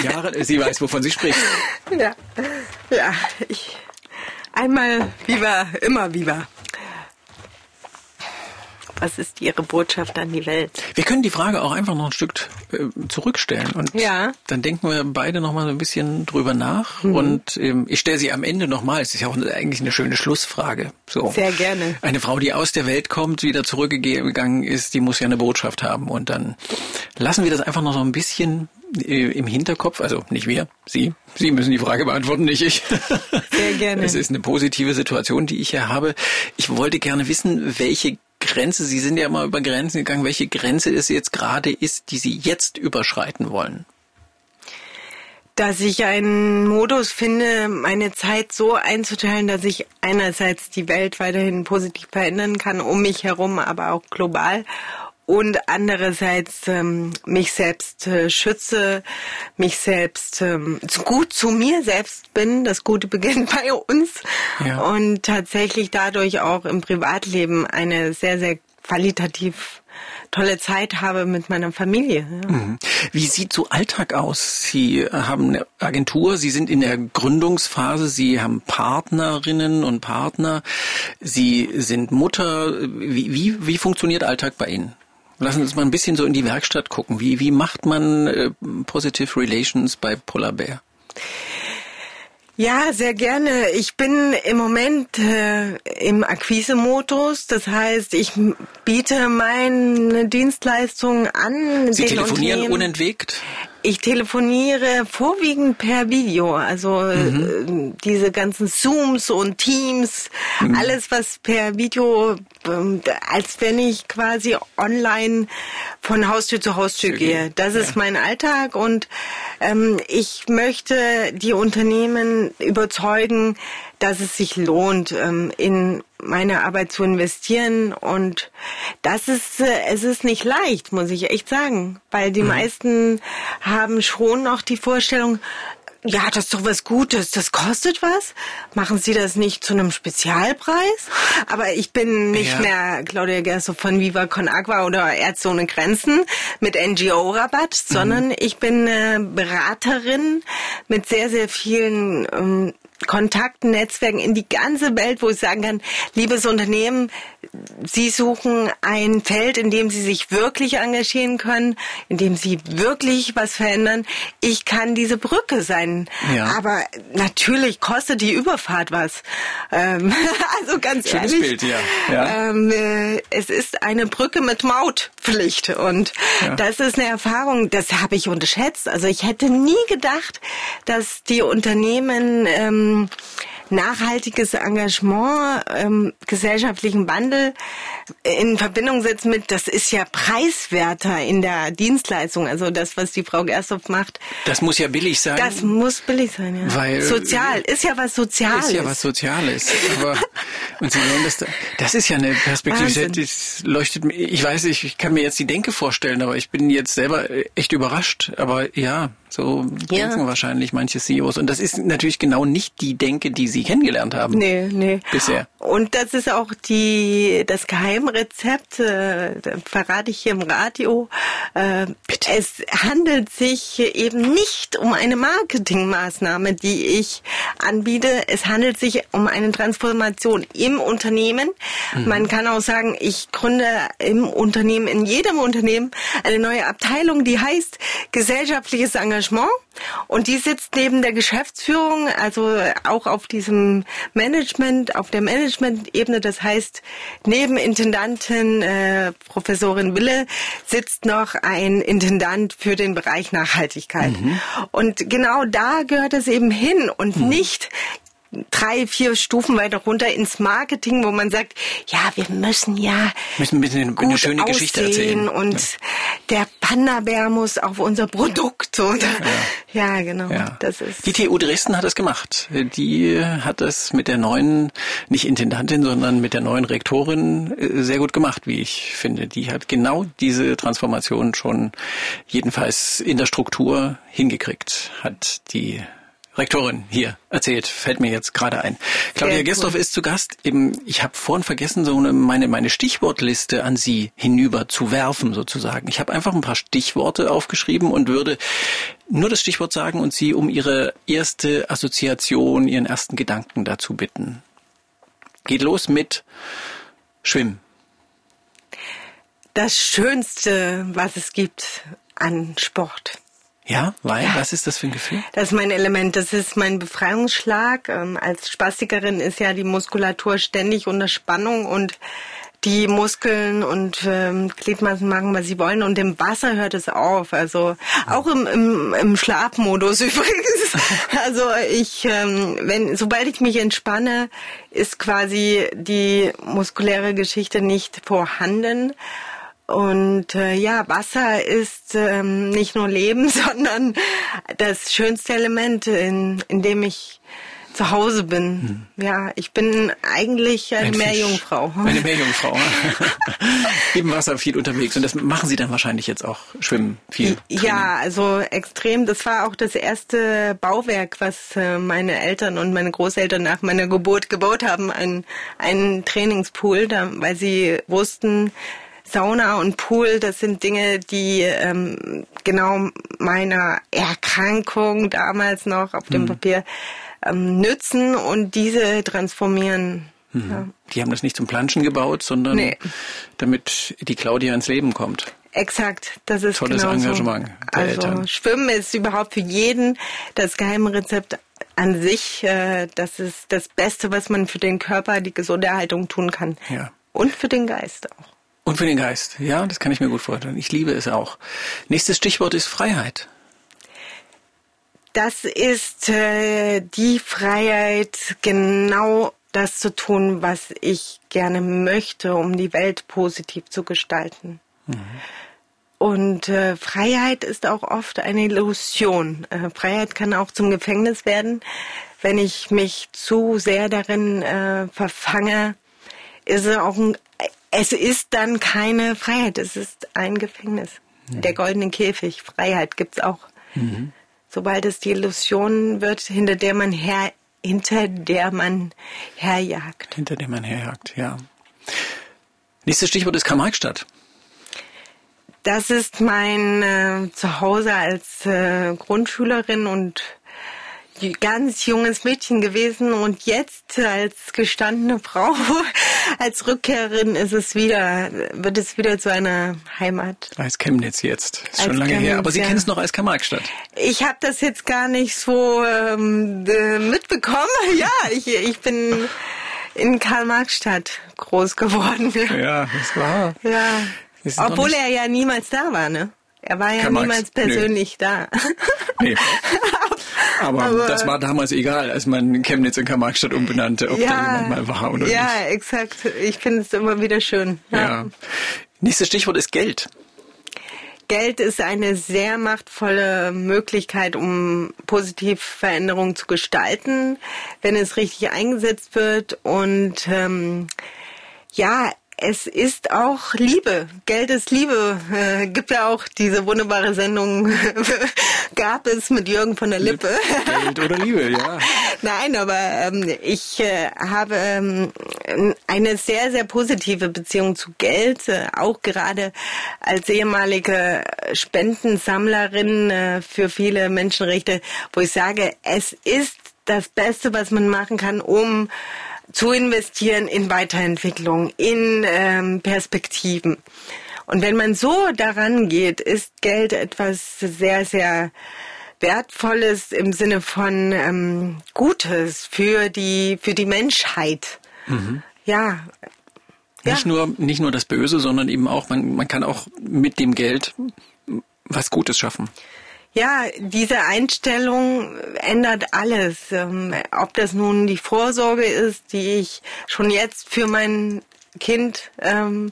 Jahre, sie weiß, wovon sie spricht. Ja, ja. Ich, einmal viva, immer viva. Was ist Ihre Botschaft an die Welt? Wir können die Frage auch einfach noch ein Stück äh, zurückstellen und ja. dann denken wir beide noch mal so ein bisschen drüber nach mhm. und ähm, ich stelle sie am Ende noch mal. Es ist ja auch eigentlich eine schöne Schlussfrage. So. Sehr gerne. Eine Frau, die aus der Welt kommt, wieder zurückgegangen ist, die muss ja eine Botschaft haben und dann lassen wir das einfach noch so ein bisschen äh, im Hinterkopf, also nicht wir, Sie. Sie müssen die Frage beantworten, nicht ich. Sehr gerne. Es ist eine positive Situation, die ich hier habe. Ich wollte gerne wissen, welche Grenze, Sie sind ja immer über Grenzen gegangen, welche Grenze es jetzt gerade ist, die Sie jetzt überschreiten wollen? Dass ich einen Modus finde, meine Zeit so einzuteilen, dass ich einerseits die Welt weiterhin positiv verändern kann, um mich herum, aber auch global und andererseits ähm, mich selbst äh, schütze, mich selbst ähm, gut zu mir selbst bin. Das Gute beginnt bei uns ja. und tatsächlich dadurch auch im Privatleben eine sehr, sehr qualitativ tolle Zeit habe mit meiner Familie. Ja. Mhm. Wie sieht so Alltag aus? Sie haben eine Agentur, Sie sind in der Gründungsphase, Sie haben Partnerinnen und Partner, Sie sind Mutter. Wie, wie, wie funktioniert Alltag bei Ihnen? Lassen Sie uns mal ein bisschen so in die Werkstatt gucken. Wie, wie macht man äh, Positive Relations bei Polar Bear? Ja, sehr gerne. Ich bin im Moment äh, im Akquise-Modus. Das heißt, ich biete meine Dienstleistungen an. Sie telefonieren unentwegt? Ich telefoniere vorwiegend per Video, also mhm. Äh, diese ganzen Zooms und Teams, mhm. alles was per Video, ähm, als wenn ich quasi online von Haustür zu Haustür gehe. Das ist ja. mein Alltag und Ähm, ich möchte die Unternehmen überzeugen, dass es sich lohnt, ähm, in meine Arbeit zu investieren. Und das ist, äh, es ist nicht leicht, muss ich echt sagen, weil die mhm. meisten haben schon noch die Vorstellung, ja, das ist doch was Gutes, das kostet was. Machen Sie das nicht zu einem Spezialpreis? Aber ich bin nicht ja. mehr Claudia Gerso von Viva Con Agua oder Ärzte ohne Grenzen mit NGO-Rabatt, sondern mhm. ich bin äh, Beraterin mit sehr, sehr vielen ähm, Kontakten, Netzwerken in die ganze Welt, wo ich sagen kann, liebes Unternehmen, Sie suchen ein Feld, in dem Sie sich wirklich engagieren können, in dem Sie wirklich was verändern. Ich kann diese Brücke sein. Ja. Aber natürlich kostet die Überfahrt was. Ähm, also ganz Schönes ehrlich. Bild, ja. ja. Ähm, äh, es ist eine Brücke mit Mautpflicht. Und ja. das ist eine Erfahrung, das habe ich unterschätzt. Also ich hätte nie gedacht, dass die Unternehmen ähm, nachhaltiges Engagement, ähm, gesellschaftlichen Wandel in Verbindung setzen mit, das ist ja preiswerter in der Dienstleistung, also das, was die Frau Gersthoff macht. Das muss ja billig sein. Das muss billig sein, ja. Weil, Sozial, ist ja was Soziales. Ist ja was Soziales. Aber, und Sie sehen, das, das ist ja eine Perspektive, das leuchtet mir, ich weiß, ich, ich kann mir jetzt die Denke vorstellen, aber ich bin jetzt selber echt überrascht. Aber ja, so ja. denken wahrscheinlich manche CEOs. Und das ist natürlich genau nicht die Denke, die Sie kennengelernt haben. Nee, nee. Bisher. Und das ist auch die, das Geheimrezept, äh, verrate ich hier im Radio. Äh, Bitte. Es handelt sich eben nicht um eine Marketingmaßnahme, die ich anbiete. Es handelt sich um eine Transformation im Unternehmen. Mhm. Man kann auch sagen, ich gründe im Unternehmen, in jedem Unternehmen eine neue Abteilung, die heißt gesellschaftliches Engagement Engagement und die sitzt neben der Geschäftsführung, also auch auf diesem Management, auf der Management-Ebene. Das heißt, neben Intendantin äh, Professorin Wille sitzt noch ein Intendant für den Bereich Nachhaltigkeit. Mhm. Und genau da gehört es eben hin und mhm. nicht drei, vier Stufen weiter runter ins Marketing, wo man sagt, ja, wir müssen ja müssen ein bisschen eine schöne Geschichte erzählen und ja. der Panda-Bär muss auf unser Produkt oder ja, ja genau. Ja. Das ist die TU Dresden hat das gemacht. Die hat das mit der neuen, nicht Intendantin, sondern mit der neuen Rektorin äh, sehr gut gemacht, wie ich finde. Die hat genau diese Transformation schon jedenfalls in der Struktur hingekriegt, hat die Rektorin hier erzählt, fällt mir jetzt gerade ein. Claudia Gestorf ist zu Gast. Eben, ich habe vorhin vergessen, so eine, meine, meine Stichwortliste an Sie hinüber zu werfen, sozusagen. Ich habe einfach ein paar Stichworte aufgeschrieben und würde nur das Stichwort sagen und Sie um Ihre erste Assoziation, Ihren ersten Gedanken dazu bitten. Geht los mit Schwimmen. Das Schönste, was es gibt an Sport. Ja, weil? Ja. Was ist das für ein Gefühl? Das ist mein Element, das ist mein Befreiungsschlag. Ähm, als Spastikerin ist ja die Muskulatur ständig unter Spannung und die Muskeln und ähm, Gliedmaßen machen, was sie wollen. Und im Wasser hört es auf. Also auch im, im, im Schlafmodus übrigens. Also ich, ähm, wenn sobald ich mich entspanne, ist quasi die muskuläre Geschichte nicht vorhanden. Und äh, ja, Wasser ist ähm, nicht nur Leben, sondern das schönste Element, in, in dem ich zu Hause bin. Hm. Ja, ich bin eigentlich eine Ein Meerjungfrau. Eine Meerjungfrau. Im Wasser viel unterwegs. Und das machen Sie dann wahrscheinlich jetzt auch, schwimmen viel. Training. Ja, also extrem. Das war auch das erste Bauwerk, was äh, meine Eltern und meine Großeltern nach meiner Geburt gebaut haben. Ein, ein Trainingspool, da, weil sie wussten, Sauna und Pool, das sind Dinge, die ähm, genau meiner Erkrankung damals noch auf dem mhm. Papier ähm, nützen und diese transformieren. Mhm. Ja. Die haben das nicht zum Planschen gebaut, sondern nee. damit die Claudia ins Leben kommt. Exakt, das ist tolles genauso. Engagement. Der also Eltern. Schwimmen ist überhaupt für jeden das geheime Rezept an sich. Äh, das ist das Beste, was man für den Körper, die gesunde Erhaltung tun kann. Ja. Und für den Geist auch. Und für den Geist, ja, das kann ich mir gut vorstellen. Ich liebe es auch. Nächstes Stichwort ist Freiheit. Das ist äh, die Freiheit, genau das zu tun, was ich gerne möchte, um die Welt positiv zu gestalten. Mhm. Und äh, Freiheit ist auch oft eine Illusion. Äh, Freiheit kann auch zum Gefängnis werden, wenn ich mich zu sehr darin äh, verfange. Ist es auch ein, es ist dann keine Freiheit, es ist ein Gefängnis. Mhm. Der goldene Käfig, Freiheit gibt's auch. Mhm. Sobald es die Illusion wird, hinter der man her, hinter der man herjagt. Hinter der man herjagt, ja. Nächstes Stichwort ist Karl-Marx-Stadt. Das ist mein äh, Zuhause als äh, Grundschülerin und ganz junges Mädchen gewesen und jetzt als gestandene Frau, als Rückkehrerin ist es wieder, wird es wieder zu einer Heimat. Als Chemnitz jetzt, ist als schon lange Chemnitz, her. Aber Sie ja. kennen es noch als Karl-Marx-Stadt. Ich habe das jetzt gar nicht so ähm, mitbekommen. Ja, ich, ich bin in Karl-Marx-Stadt groß geworden. Ja, das war. Ja. Obwohl er ja niemals da war, ne? Er war ja niemals persönlich Nö. da. Nee. Aber, Aber, das war damals egal, als man Chemnitz in Karl-Marx-Stadt umbenannte, ob ja, da jemand mal war oder ja, nicht. Ja, exakt. Ich finde es immer wieder schön. Ja. ja. Nächstes Stichwort ist Geld. Geld ist eine sehr machtvolle Möglichkeit, um positiv Veränderungen zu gestalten, wenn es richtig eingesetzt wird. Und ähm, ja, es ist auch Liebe. Geld ist Liebe. Äh, gibt ja auch diese wunderbare Sendung, gab es mit Jürgen von der Lippe. Geld oder Liebe, ja. Nein, aber ähm, ich äh, habe ähm, eine sehr, sehr positive Beziehung zu Geld, äh, auch gerade als ehemalige Spendensammlerin äh, für viele Menschenrechte, wo ich sage, es ist das Beste, was man machen kann, um zu investieren in Weiterentwicklung, in ähm, Perspektiven. Und wenn man so daran geht, ist Geld etwas sehr, sehr Wertvolles im Sinne von ähm, Gutes für die, für die Menschheit. Mhm. Ja. Nicht, ja. Nur, nicht nur das Böse, sondern eben auch, man, man kann auch mit dem Geld was Gutes schaffen. Ja, diese Einstellung ändert alles. Ähm, ob das nun die Vorsorge ist, die ich schon jetzt für mein Kind ähm,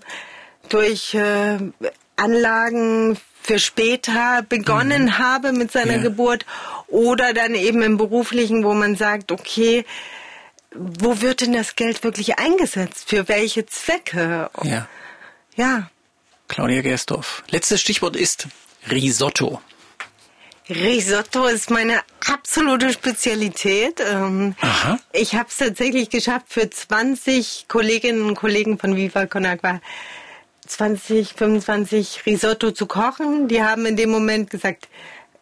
durch äh, Anlagen für später begonnen mhm. habe mit seiner ja. Geburt oder dann eben im beruflichen, wo man sagt, okay, wo wird denn das Geld wirklich eingesetzt? Für welche Zwecke? Ja. Ja. Claudia Gerstorf. Letztes Stichwort ist Risotto. Risotto ist meine absolute Spezialität. Ähm, Aha. Ich habe es tatsächlich geschafft, für 20 Kolleginnen und Kollegen von Viva Con Agua 20, 25 Risotto zu kochen. Die haben in dem Moment gesagt,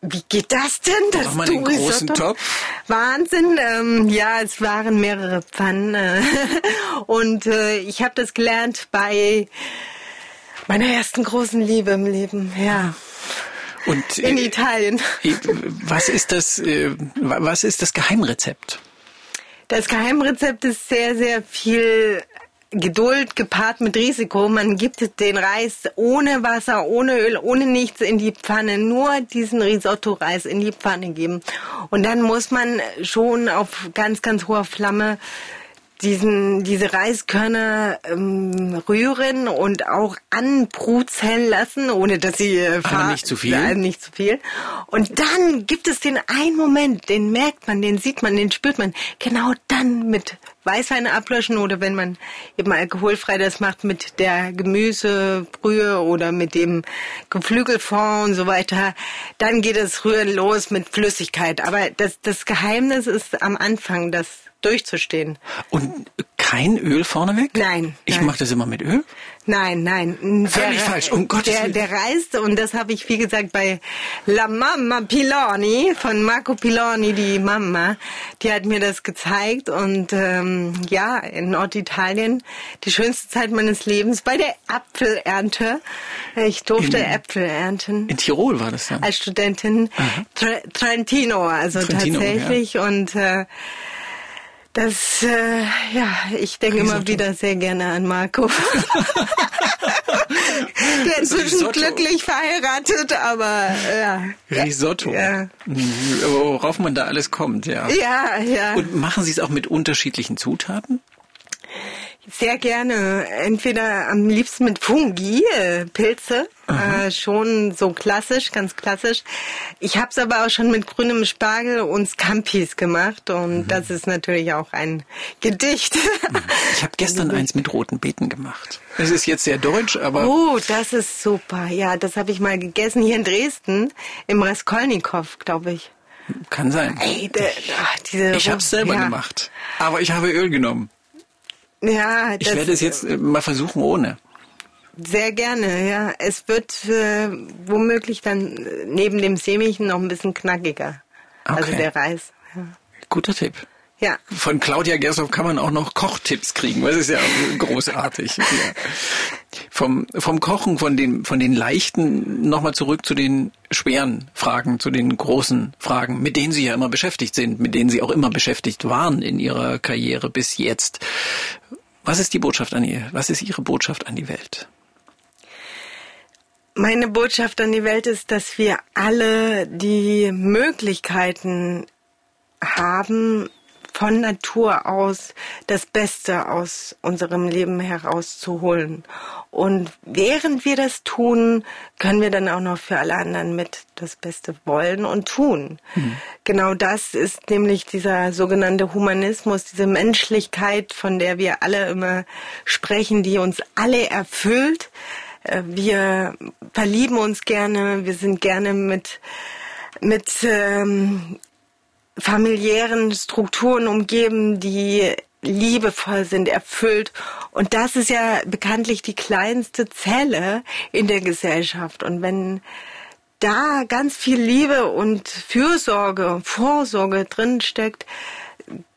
wie geht das denn? Das Mach du Risotto? Topf. Wahnsinn. Ähm, ja, es waren mehrere Pfannen. Äh, und äh, ich habe das gelernt bei meiner ersten großen Liebe im Leben. Ja. Und, in äh, Italien. Was ist das, äh, was ist das Geheimrezept? Das Geheimrezept ist sehr, sehr viel Geduld gepaart mit Risiko. Man gibt den Reis ohne Wasser, ohne Öl, ohne nichts in die Pfanne. Nur diesen Risotto-Reis in die Pfanne geben. Und dann muss man schon auf ganz, ganz hoher Flamme diesen, diese Reiskörner ähm, rühren und auch anbruzeln lassen, ohne dass sie äh, Aber nicht zu viel. Äh, nicht zu viel. Und dann gibt es den einen Moment, den merkt man, den sieht man, den spürt man. Genau dann mit Weißwein ablöschen oder wenn man eben alkoholfrei das macht mit der Gemüsebrühe oder mit dem Geflügelfond und so weiter, dann geht das Rühren los mit Flüssigkeit. Aber das, das Geheimnis ist am Anfang, das durchzustehen. Und kein Öl vorneweg? Nein. Ich mache das immer mit Öl? Nein, nein. Völlig der, falsch, um Gottes der, Der reist, und das habe ich, wie gesagt, bei La Mamma Piloni von Marco Piloni, die Mama, die hat mir das gezeigt. Und ähm, ja, in Norditalien, die schönste Zeit meines Lebens bei der Apfelernte. Ich durfte in, Äpfel ernten. In Tirol war das dann? Als Studentin. Trentino, also Trentino, tatsächlich. Ja. Und äh, das, äh, ja, ich denke Risotto. immer wieder sehr gerne an Marco. Der inzwischen glücklich verheiratet, aber ja. Risotto. Ja. Worauf man da alles kommt, ja. Ja, ja. Und machen Sie es auch mit unterschiedlichen Zutaten? Sehr gerne. Entweder am liebsten mit Fungi, äh, Pilze, Äh, schon so klassisch, ganz klassisch. Ich habe es aber auch schon mit grünem Spargel und Scampis gemacht und mhm. das ist natürlich auch ein Gedicht. Ich habe gestern eins mit roten Beeten gemacht. Es ist jetzt sehr deutsch, aber... Oh, das ist super. Ja, das habe ich mal gegessen hier in Dresden im Raskolnikow, glaube ich. Kann sein. Ey, de, ach, diese, ich habe es selber ja. gemacht, aber ich habe Öl genommen. Ja, ich werde es jetzt äh, mal versuchen ohne. Sehr gerne, ja. Es wird äh, womöglich dann neben dem Sämigen noch ein bisschen knackiger. Also okay. Also der Reis. Ja. Guter Tipp. Ja. Von Claudia Gershoff kann man auch noch Kochtipps kriegen. Das ist ja großartig. ja. Vom, vom Kochen, von den, von den leichten, nochmal zurück zu den schweren Fragen, zu den großen Fragen, mit denen Sie ja immer beschäftigt sind, mit denen Sie auch immer beschäftigt waren in Ihrer Karriere bis jetzt. Was ist die Botschaft an ihr? Was ist Ihre Botschaft an die Welt? Meine Botschaft an die Welt ist, dass wir alle die Möglichkeiten haben, von Natur aus das Beste aus unserem Leben herauszuholen. Und während wir das tun, können wir dann auch noch für alle anderen mit das Beste wollen und tun. Mhm. Genau das ist nämlich dieser sogenannte Humanismus, diese Menschlichkeit, von der wir alle immer sprechen, die uns alle erfüllt wir verlieben uns gerne, wir sind gerne mit, mit ähm, familiären Strukturen umgeben, die liebevoll sind, erfüllt. Und das ist ja bekanntlich die kleinste Zelle in der Gesellschaft. Und wenn da ganz viel Liebe und Fürsorge, Vorsorge drinsteckt,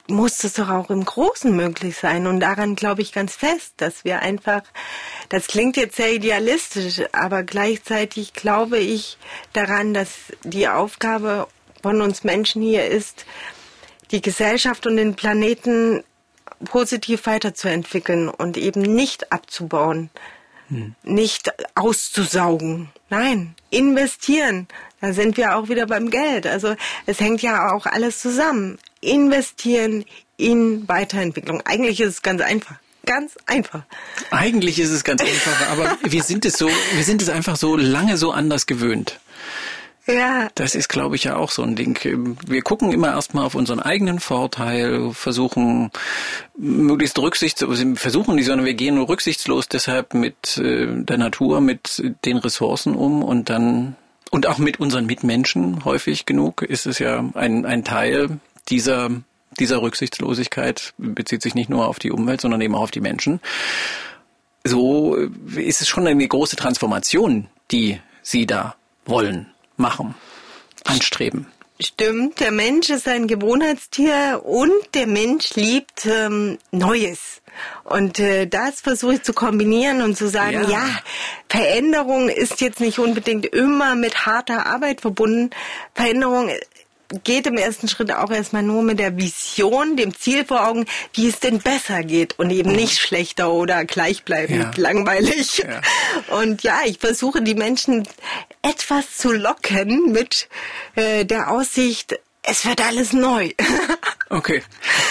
muss es doch auch im Großen möglich sein. Und daran glaube ich ganz fest, dass wir einfach, das klingt jetzt sehr idealistisch, aber gleichzeitig glaube ich daran, dass die Aufgabe von uns Menschen hier ist, die Gesellschaft und den Planeten positiv weiterzuentwickeln und eben nicht abzubauen, hm. nicht auszusaugen. Nein, investieren. Da sind wir auch wieder beim Geld. Also es hängt ja auch alles zusammen. Investieren in Weiterentwicklung. Eigentlich ist es ganz einfach. Ganz einfach. Eigentlich ist es ganz einfach, aber wir sind es so, wir sind es einfach so lange so anders gewöhnt. Ja. Das ist, glaube ich, ja auch so ein Ding. Wir gucken immer erstmal auf unseren eigenen Vorteil, versuchen möglichst rücksichtslos, versuchen nicht, sondern wir gehen nur rücksichtslos deshalb mit äh, der Natur, mit den Ressourcen um und dann und auch mit unseren Mitmenschen häufig genug ist es ja ein, ein Teil dieser, dieser Rücksichtslosigkeit, bezieht sich nicht nur auf die Umwelt, sondern eben auch auf die Menschen. So ist es schon eine große Transformation, die Sie da wollen, machen, anstreben. Stimmt, der Mensch ist ein Gewohnheitstier und der Mensch liebt ähm, Neues. Und äh, das versuche ich zu kombinieren und zu sagen, ja. ja, Veränderung ist jetzt nicht unbedingt immer mit harter Arbeit verbunden. Veränderung geht im ersten Schritt auch erstmal nur mit der Vision, dem Ziel vor Augen, wie es denn besser geht und eben mhm. nicht schlechter oder gleichbleibend ja. langweilig. Ja. Und ja, ich versuche die Menschen etwas zu locken mit äh, der Aussicht, es wird alles neu. Okay,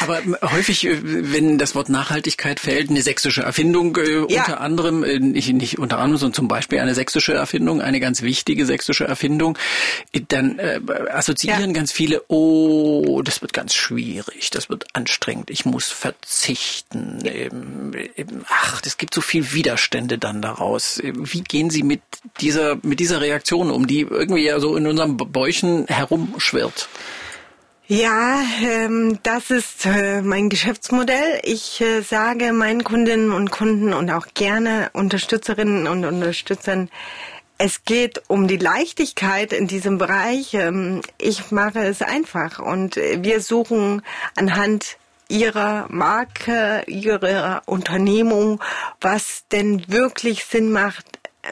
aber häufig, äh, wenn das Wort Nachhaltigkeit fällt, eine sächsische Erfindung äh, ja. unter anderem, äh, nicht, nicht unter anderem, sondern zum Beispiel eine sächsische Erfindung, eine ganz wichtige sächsische Erfindung, äh, dann äh, assoziieren ja. ganz viele, oh, das wird ganz schwierig, das wird anstrengend, ich muss verzichten. Ähm, ähm, ach, es gibt so viel Widerstände dann daraus. Wie gehen Sie mit dieser, mit dieser Reaktion um, die irgendwie ja so in unserem Bäuchen herumschwirrt? Ja, ähm, das ist äh, mein Geschäftsmodell. Ich äh, sage meinen Kundinnen und Kunden und auch gerne Unterstützerinnen und Unterstützern, es geht um die Leichtigkeit in diesem Bereich. Ähm, ich mache es einfach und wir suchen anhand ihrer Marke, ihrer Unternehmung, was denn wirklich Sinn macht äh,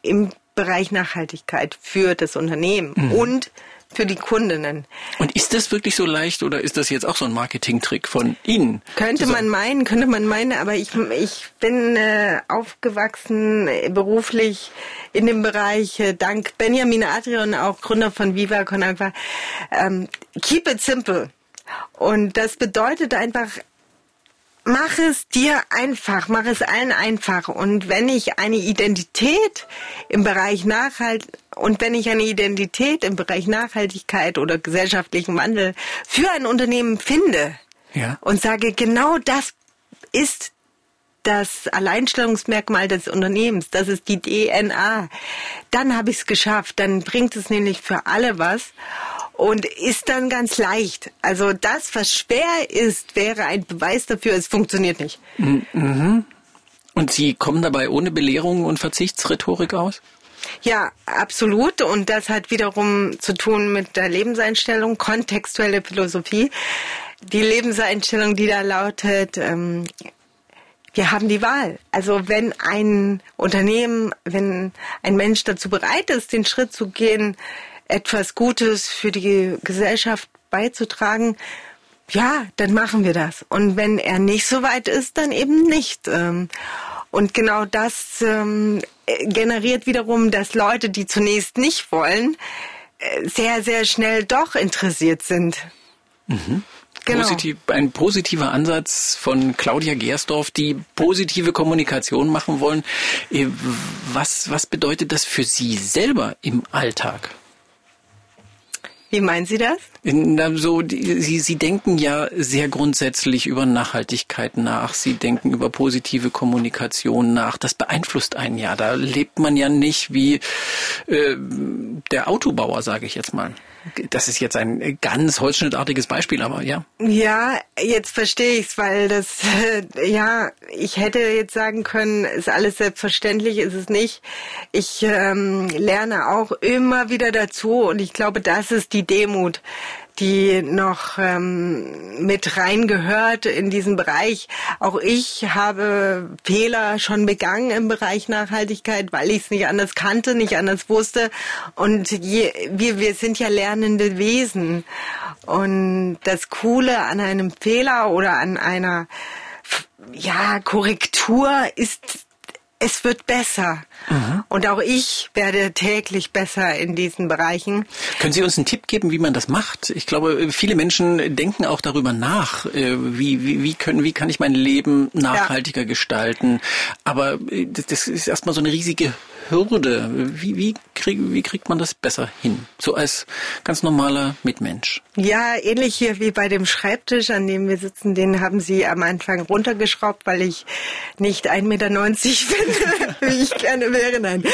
im Bereich Nachhaltigkeit für das Unternehmen mhm. und für die Kundinnen. Und ist das wirklich so leicht oder ist das jetzt auch so ein Marketingtrick von Ihnen? Könnte man meinen, könnte man meinen, aber ich, ich bin äh, aufgewachsen äh, beruflich in dem Bereich, äh, dank Benjamin Adrian, auch Gründer von Viva Con Agua, ähm, keep it simple. Und das bedeutet einfach, mach es dir einfach, mach es allen einfach. Und wenn ich eine Identität im Bereich Nachhalt und wenn ich eine Identität im Bereich Nachhaltigkeit oder gesellschaftlichen Wandel für ein Unternehmen finde ja. und sage, genau das ist das Alleinstellungsmerkmal des Unternehmens, das ist die DNA, dann habe ich es geschafft. Dann bringt es nämlich für alle was und ist dann ganz leicht. Also das, was schwer ist, wäre ein Beweis dafür, es funktioniert nicht. Mhm. Und Sie kommen dabei ohne Belehrung und Verzichtsrhetorik aus? Ja, absolut. Und das hat wiederum zu tun mit der Lebenseinstellung, kontextuelle Philosophie. Die Lebenseinstellung, die da lautet, ähm, wir haben die Wahl. Also wenn ein Unternehmen, wenn ein Mensch dazu bereit ist, den Schritt zu gehen, etwas Gutes für die Gesellschaft beizutragen, ja, dann machen wir das. Und wenn er nicht so weit ist, dann eben nicht. Ähm, und genau das ähm, generiert wiederum, dass Leute, die zunächst nicht wollen, äh, sehr, sehr schnell doch interessiert sind. Mhm. Genau. Positiv, ein positiver Ansatz von Claudia Gersdorf, die positive Kommunikation machen wollen. Äh, was, was bedeutet das für Sie selber im Alltag? Wie meinen Sie das? So, die, Sie, Sie denken ja sehr grundsätzlich über Nachhaltigkeit nach. Sie denken über positive Kommunikation nach. Das beeinflusst einen ja. Da lebt man ja nicht wie äh, der Autobauer, sage ich jetzt mal. Das ist jetzt ein ganz holzschnittartiges Beispiel, aber ja. Ja, jetzt verstehe ich's, weil das, äh, ja, ich hätte jetzt sagen können, ist alles selbstverständlich, ist es nicht. Ich ähm, lerne auch immer wieder dazu und ich glaube, das ist die Demut die noch ähm, mit reingehört in diesen Bereich. Auch ich habe Fehler schon begangen im Bereich Nachhaltigkeit, weil ich es nicht anders kannte, nicht anders wusste. Und je, wir, wir sind ja lernende Wesen. Und das Coole an einem Fehler oder an einer ja, Korrektur ist es wird besser. Mhm. Und auch ich werde täglich besser in diesen Bereichen. Können Sie uns einen Tipp geben, wie man das macht? Ich glaube, viele Menschen denken auch darüber nach, äh, wie, wie, wie, können, wie kann ich mein Leben nachhaltiger ja. gestalten. Aber äh, das ist erstmal so eine riesige Hürde. Wie, wie, krieg, wie kriegt man das besser hin? So als ganz normaler Mitmensch. Ja, ähnlich hier wie bei dem Schreibtisch, an dem wir sitzen, den haben Sie am Anfang runtergeschraubt, weil ich nicht 1,90 Meter bin, wie ich gerne wäre. Nein,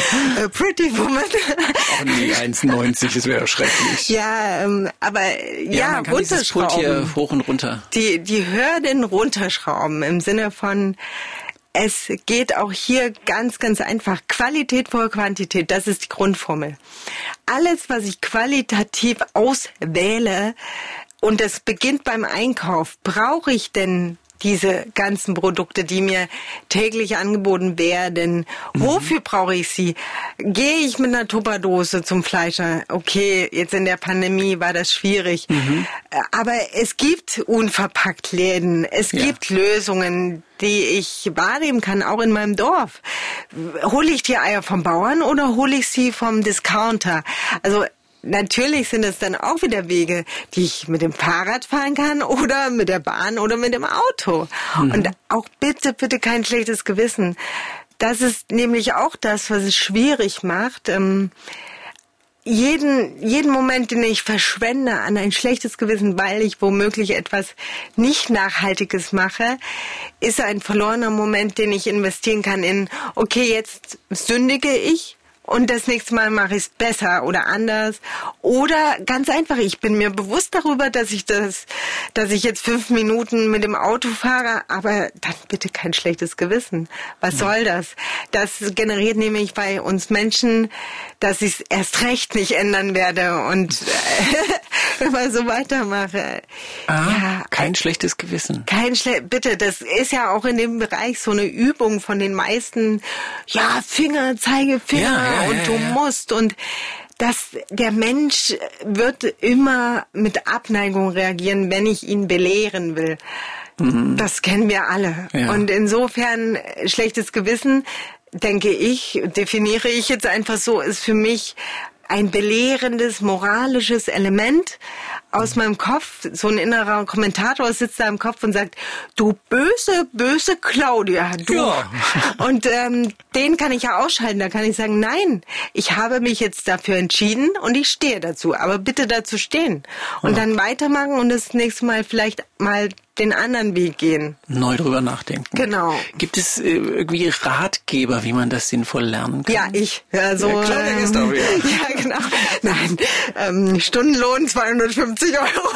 A Pretty Woman. Auch nie 1,90, das wäre schrecklich. Ja, ähm, aber ja, ja man kann runterschrauben. Pult hier hoch und runter. Die, die Hürden runterschrauben im Sinne von es geht auch hier ganz, ganz einfach. Qualität vor Quantität, das ist die Grundformel. Alles, was ich qualitativ auswähle, und es beginnt beim Einkauf, brauche ich denn diese ganzen Produkte, die mir täglich angeboten werden. Mhm. Wofür brauche ich sie? Gehe ich mit einer Tupperdose zum Fleischer? Okay, jetzt in der Pandemie war das schwierig. Mhm. Aber es gibt unverpackt Läden. Es ja. gibt Lösungen, die ich wahrnehmen kann, auch in meinem Dorf. Hole ich die Eier vom Bauern oder hole ich sie vom Discounter? Also Natürlich sind es dann auch wieder Wege, die ich mit dem Fahrrad fahren kann oder mit der Bahn oder mit dem Auto. Mhm. Und auch bitte, bitte kein schlechtes Gewissen. Das ist nämlich auch das, was es schwierig macht. Ähm, jeden, jeden Moment, den ich verschwende an ein schlechtes Gewissen, weil ich womöglich etwas nicht Nachhaltiges mache, ist ein verlorener Moment, den ich investieren kann in, okay, jetzt sündige ich, und das nächste Mal mache ich es besser oder anders. Oder ganz einfach, ich bin mir bewusst darüber, dass ich das, dass ich jetzt fünf Minuten mit dem Auto fahre, aber dann bitte kein schlechtes Gewissen. Was soll das? Das generiert nämlich bei uns Menschen, dass ich es erst recht nicht ändern werde und immer so weitermache. Ah, ja, kein schlechtes Gewissen. Kein schle bitte, das ist ja auch in dem Bereich so eine Übung von den meisten. Ja, Finger, Zeigefinger. Ja, ja und du musst und dass der Mensch wird immer mit Abneigung reagieren, wenn ich ihn belehren will. Mhm. Das kennen wir alle. Und insofern schlechtes Gewissen, denke ich, definiere ich jetzt einfach so, ist für mich ein belehrendes, moralisches Element aus meinem Kopf, so ein innerer Kommentator sitzt da im Kopf und sagt, du böse, böse Claudia, du. Ja. Und ähm, den kann ich ja ausschalten. Da kann ich sagen, nein, ich habe mich jetzt dafür entschieden und ich stehe dazu. Aber bitte dazu stehen. Und ja. dann weitermachen und das nächste Mal vielleicht mal den anderen Weg gehen. Neu drüber nachdenken. Genau. Gibt es äh, irgendwie Ratgeber, wie man das sinnvoll lernen kann? Ja, ich. Also, ja, klar, ähm, ist auch, ja. ja, genau. Nein, ähm, Stundenlohn 250 Euro.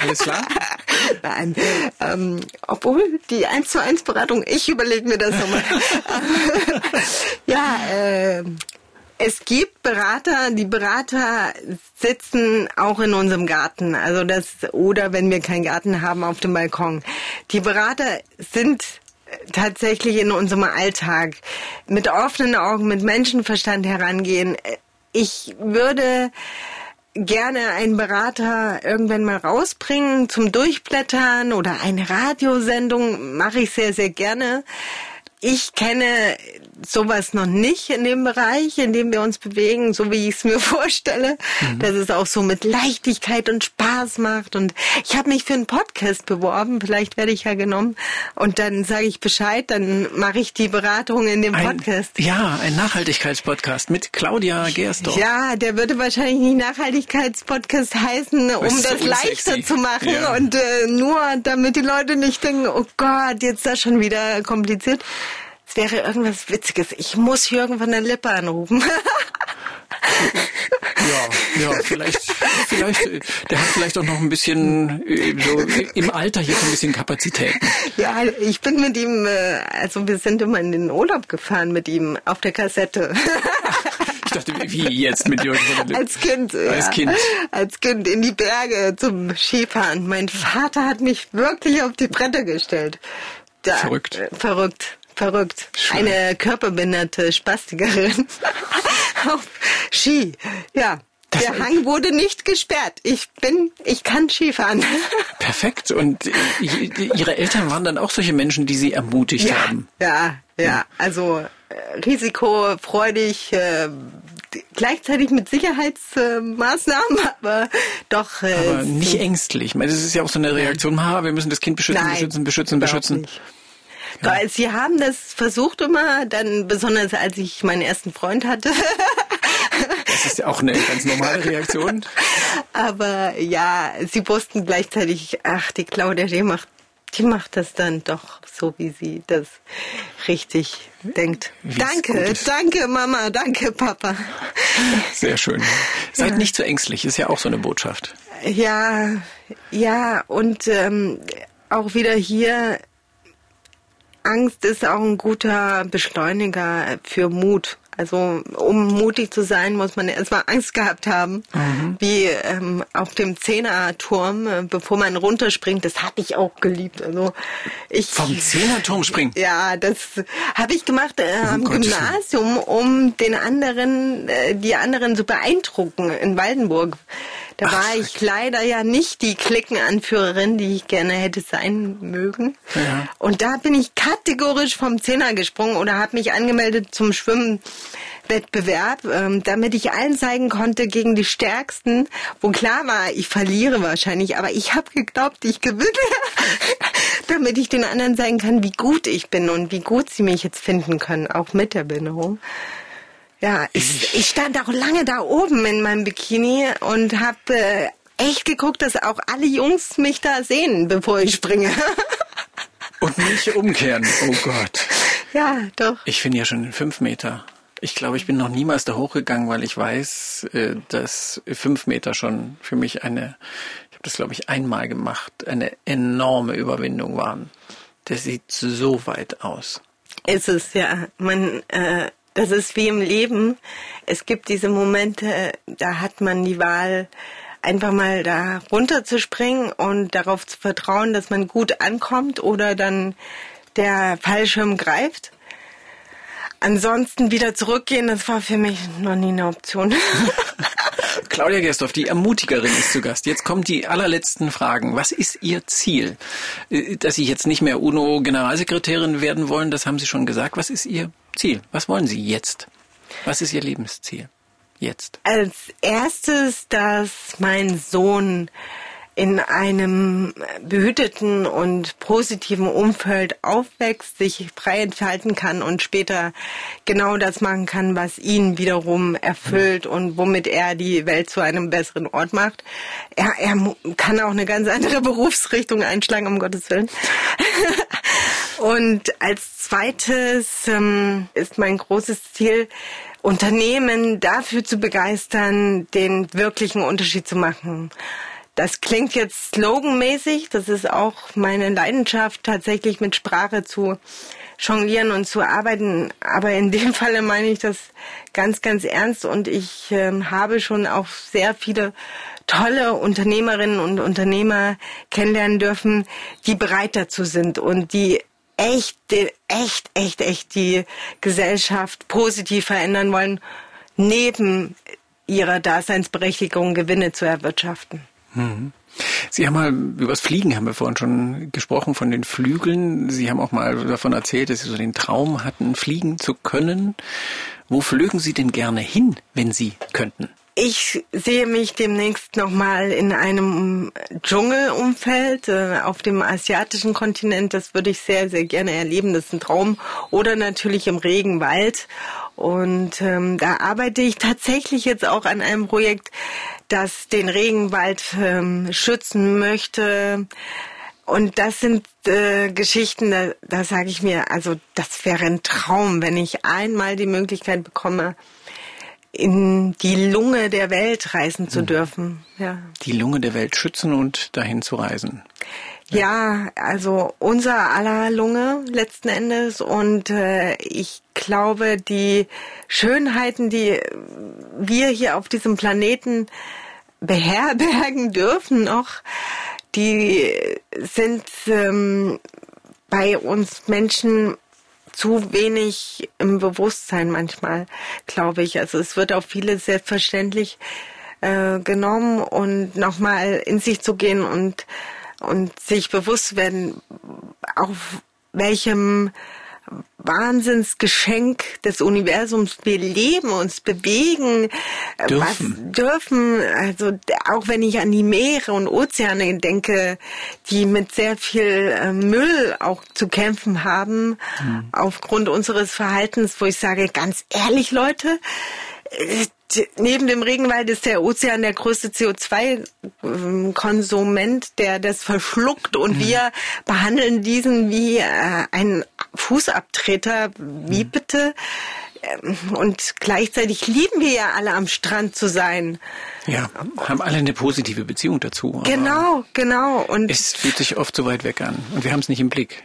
Alles klar? Nein, ähm, obwohl die 1 zu 1 Beratung, ich überlege mir das nochmal. ja, äh, es gibt Berater, die Berater sitzen auch in unserem Garten, also das oder wenn wir keinen Garten haben auf dem Balkon. Die Berater sind tatsächlich in unserem Alltag mit offenen Augen, mit Menschenverstand herangehen. Ich würde gerne einen Berater irgendwann mal rausbringen zum Durchblättern oder eine Radiosendung mache ich sehr, sehr gerne. Ich kenne sowas noch nicht in dem Bereich, in dem wir uns bewegen, so wie ich es mir vorstelle, mhm. dass es auch so mit Leichtigkeit und Spaß macht. Und ich habe mich für einen Podcast beworben, vielleicht werde ich ja genommen und dann sage ich Bescheid, dann mache ich die Beratung in dem ein, Podcast. Ja, ein Nachhaltigkeitspodcast mit Claudia Gerstorf. Ja, der würde wahrscheinlich nicht Nachhaltigkeitspodcast heißen, um das, das leichter zu machen ja. und äh, nur damit die Leute nicht denken, oh Gott, jetzt ist das schon wieder kompliziert es wäre irgendwas Witziges. Ich muss hier irgendwann eine Lippe anrufen. ja, ja, vielleicht, vielleicht, der hat vielleicht auch noch ein bisschen äh, so im Alter hier so ein bisschen Kapazitäten. Ja, ich bin mit ihm, äh, also wir sind immer in den Urlaub gefahren mit ihm auf der Kassette. Ich dachte, wie jetzt mit Jürgen Als Kind, Als Kind. Als Kind in die Berge zum Skifahren. Mein Vater hat mich wirklich auf die Bretter gestellt. Da, verrückt. Äh, verrückt. Verrückt. Schön. Eine körperbehinderte Spastikerin auf Ski. Ja. Das der Hang wurde nicht gesperrt. Ich bin, ich kann Skifahren. Perfekt. Und Ihre Eltern waren dann auch solche Menschen, die Sie ermutigt ja, haben? Ja, ja. Also äh, risikofreudig, äh, gleichzeitig mit Sicherheitsmaßnahmen, aber doch. Äh, aber nicht ängstlich. Ich meine, das ist ja auch so eine Reaktion, ha, wir müssen das Kind beschützen, Nein, beschützen, beschützen, beschützen. Nicht. Ja. Sie haben das versucht immer, dann besonders als ich meinen ersten Freund hatte. Das ist ja auch eine ganz normale Reaktion. Aber ja, sie wussten gleichzeitig, ach, die Claudia, die macht, die macht das dann doch so, wie sie das richtig denkt. Wie's danke, danke Mama, danke Papa. Sehr schön. Seid ja. nicht so ängstlich, ist ja auch so eine Botschaft. Ja, ja, und ähm, auch wieder hier Angst ist auch ein guter Beschleuniger für Mut. Also um mutig zu sein, muss man erstmal Angst gehabt haben, mhm. wie ähm, auf dem Zehnerturm, äh, bevor man runterspringt. Das habe ich auch geliebt. Also ich vom Zehnerturm springen. Ja, das habe ich gemacht äh, am oh Gymnasium, um den anderen, äh, die anderen zu beeindrucken in Waldenburg. Da Ach, war ich leider ja nicht die Klickenanführerin, die ich gerne hätte sein mögen. Ja. Und da bin ich kategorisch vom Zehner gesprungen oder habe mich angemeldet zum Schwimmwettbewerb, ähm, damit ich allen zeigen konnte gegen die Stärksten, wo klar war, ich verliere wahrscheinlich, aber ich habe geglaubt, ich gewinne, damit ich den anderen zeigen kann, wie gut ich bin und wie gut sie mich jetzt finden können, auch mit der Behinderung. Ja, ich, ich stand auch lange da oben in meinem Bikini und habe äh, echt geguckt, dass auch alle Jungs mich da sehen, bevor ich springe. und nicht umkehren. Oh Gott. Ja, doch. Ich finde ja schon fünf Meter. Ich glaube, ich bin noch niemals da hochgegangen, weil ich weiß, äh, dass fünf Meter schon für mich eine, ich habe das glaube ich einmal gemacht, eine enorme Überwindung waren. Der sieht so weit aus. Ist es ja. Man äh, das ist wie im Leben. Es gibt diese Momente, da hat man die Wahl, einfach mal da runterzuspringen und darauf zu vertrauen, dass man gut ankommt oder dann der Fallschirm greift. Ansonsten wieder zurückgehen, das war für mich noch nie eine Option. Claudia Gerstorf, die Ermutigerin ist zu Gast. Jetzt kommen die allerletzten Fragen. Was ist Ihr Ziel? Äh, dass Sie jetzt nicht mehr UNO-Generalsekretärin werden wollen, das haben Sie schon gesagt. Was ist Ihr Ziel? Was wollen Sie jetzt? Was ist Ihr Lebensziel? jetzt? Als erstes, dass mein Sohn in einem behüteten und positiven Umfeld aufwächst, sich frei entfalten kann und später genau das machen kann, was ihn wiederum erfüllt und womit er die Welt zu einem besseren Ort macht. Er, er kann auch eine ganz andere Berufsrichtung einschlagen, um Gottes Willen. und als zweites ähm, ist mein großes Ziel, Unternehmen dafür zu begeistern, den wirklichen Unterschied zu machen. Das klingt jetzt sloganmäßig, das ist auch meine Leidenschaft, tatsächlich mit Sprache zu jonglieren und zu arbeiten. Aber in dem Falle meine ich das ganz, ganz ernst und ich äh, habe schon auch sehr viele tolle Unternehmerinnen und Unternehmer kennenlernen dürfen, die bereit dazu sind und die echt, echt, echt, echt die Gesellschaft positiv verändern wollen, neben ihrer Daseinsberechtigung Gewinne zu erwirtschaften. Mhm. Sie haben mal über das Fliegen haben wir vorhin schon gesprochen von den Flügeln. Sie haben auch mal davon erzählt, dass Sie so den Traum hatten, fliegen zu können. Wo flögen Sie denn gerne hin, wenn Sie könnten? Ich sehe mich demnächst nochmal in einem Dschungelumfeld äh, auf dem asiatischen Kontinent. Das würde ich sehr, sehr gerne erleben. Das ist ein Traum. Oder natürlich im Regenwald. Und ähm, da arbeite ich tatsächlich jetzt auch an einem Projekt, das den Regenwald ähm, schützen möchte. Und das sind äh, Geschichten, da, da sage ich mir, also das wäre ein Traum, wenn ich einmal die Möglichkeit bekomme, in die Lunge der Welt reisen zu mhm. dürfen. Ja. Die Lunge der Welt schützen und dahin zu reisen. Ja, also unser aller Lunge letzten Endes und äh, ich glaube, die Schönheiten, die wir hier auf diesem Planeten beherbergen dürfen noch, die sind ähm, bei uns Menschen zu wenig im Bewusstsein manchmal, glaube ich. Also es wird auf viele selbstverständlich äh, genommen und nochmal in sich zu gehen und, und sich bewusst werden, auf welchem Wahnsinnsgeschenk des Universums. Wir leben uns, bewegen, äh, dürfen. was dürfen. Also auch wenn ich an die Meere und Ozeane denke, die mit sehr viel äh, Müll auch zu kämpfen haben, mhm. aufgrund unseres Verhaltens, wo ich sage, ganz ehrlich, Leute, äh, neben dem Regenwald ist der Ozean der größte CO2-Konsument, der das verschluckt und mhm. wir behandeln diesen wie äh, ein Fußabtreter. Wie mhm. bitte? Ähm, und gleichzeitig lieben wir ja alle am Strand zu sein. Ja, haben alle eine positive Beziehung dazu. Genau, genau. Und es fühlt sich oft so weit weg an und wir haben es nicht im Blick.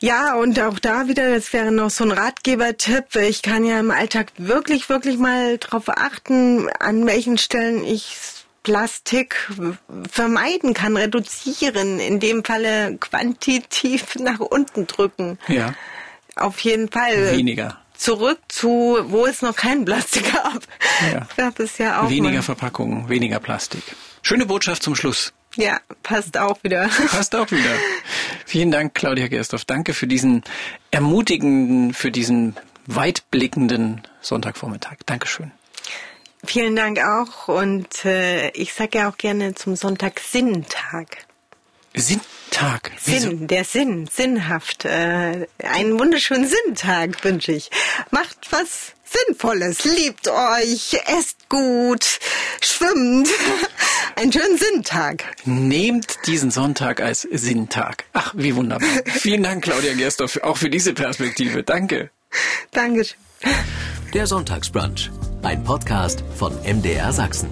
Ja, und auch da wieder, das wäre noch so ein Ratgebertipp. Ich kann ja im Alltag wirklich, wirklich mal darauf achten, an welchen Stellen ich Plastik vermeiden kann, reduzieren, in dem Falle quantitativ nach unten drücken. Ja. Auf jeden Fall. Weniger. Zurück zu, wo es noch kein Plastik gab. Ja. Das ist ja auch weniger Verpackungen, weniger Plastik. Schöne Botschaft zum Schluss. Ja, passt auch wieder. Passt auch wieder. Vielen Dank, Claudia Gerstorf. Danke für diesen ermutigenden, für diesen weitblickenden Sonntagvormittag. Dankeschön. Vielen Dank auch. Und äh, ich sage ja auch gerne zum Sonntag Sinntag. Sinntag? Sinn, der Sinn, sinnhaft. Äh, einen wunderschönen Sinntag wünsche ich. Macht was Sinnvolles, liebt euch, esst gut, schwimmt. Einen schönen Sinntag. Nehmt diesen Sonntag als Sinntag. Ach, wie wunderbar. Vielen Dank, Claudia Gerstorff, auch für diese Perspektive. Danke. Dankeschön. Der Sonntagsbrunch, ein Podcast von MDR Sachsen.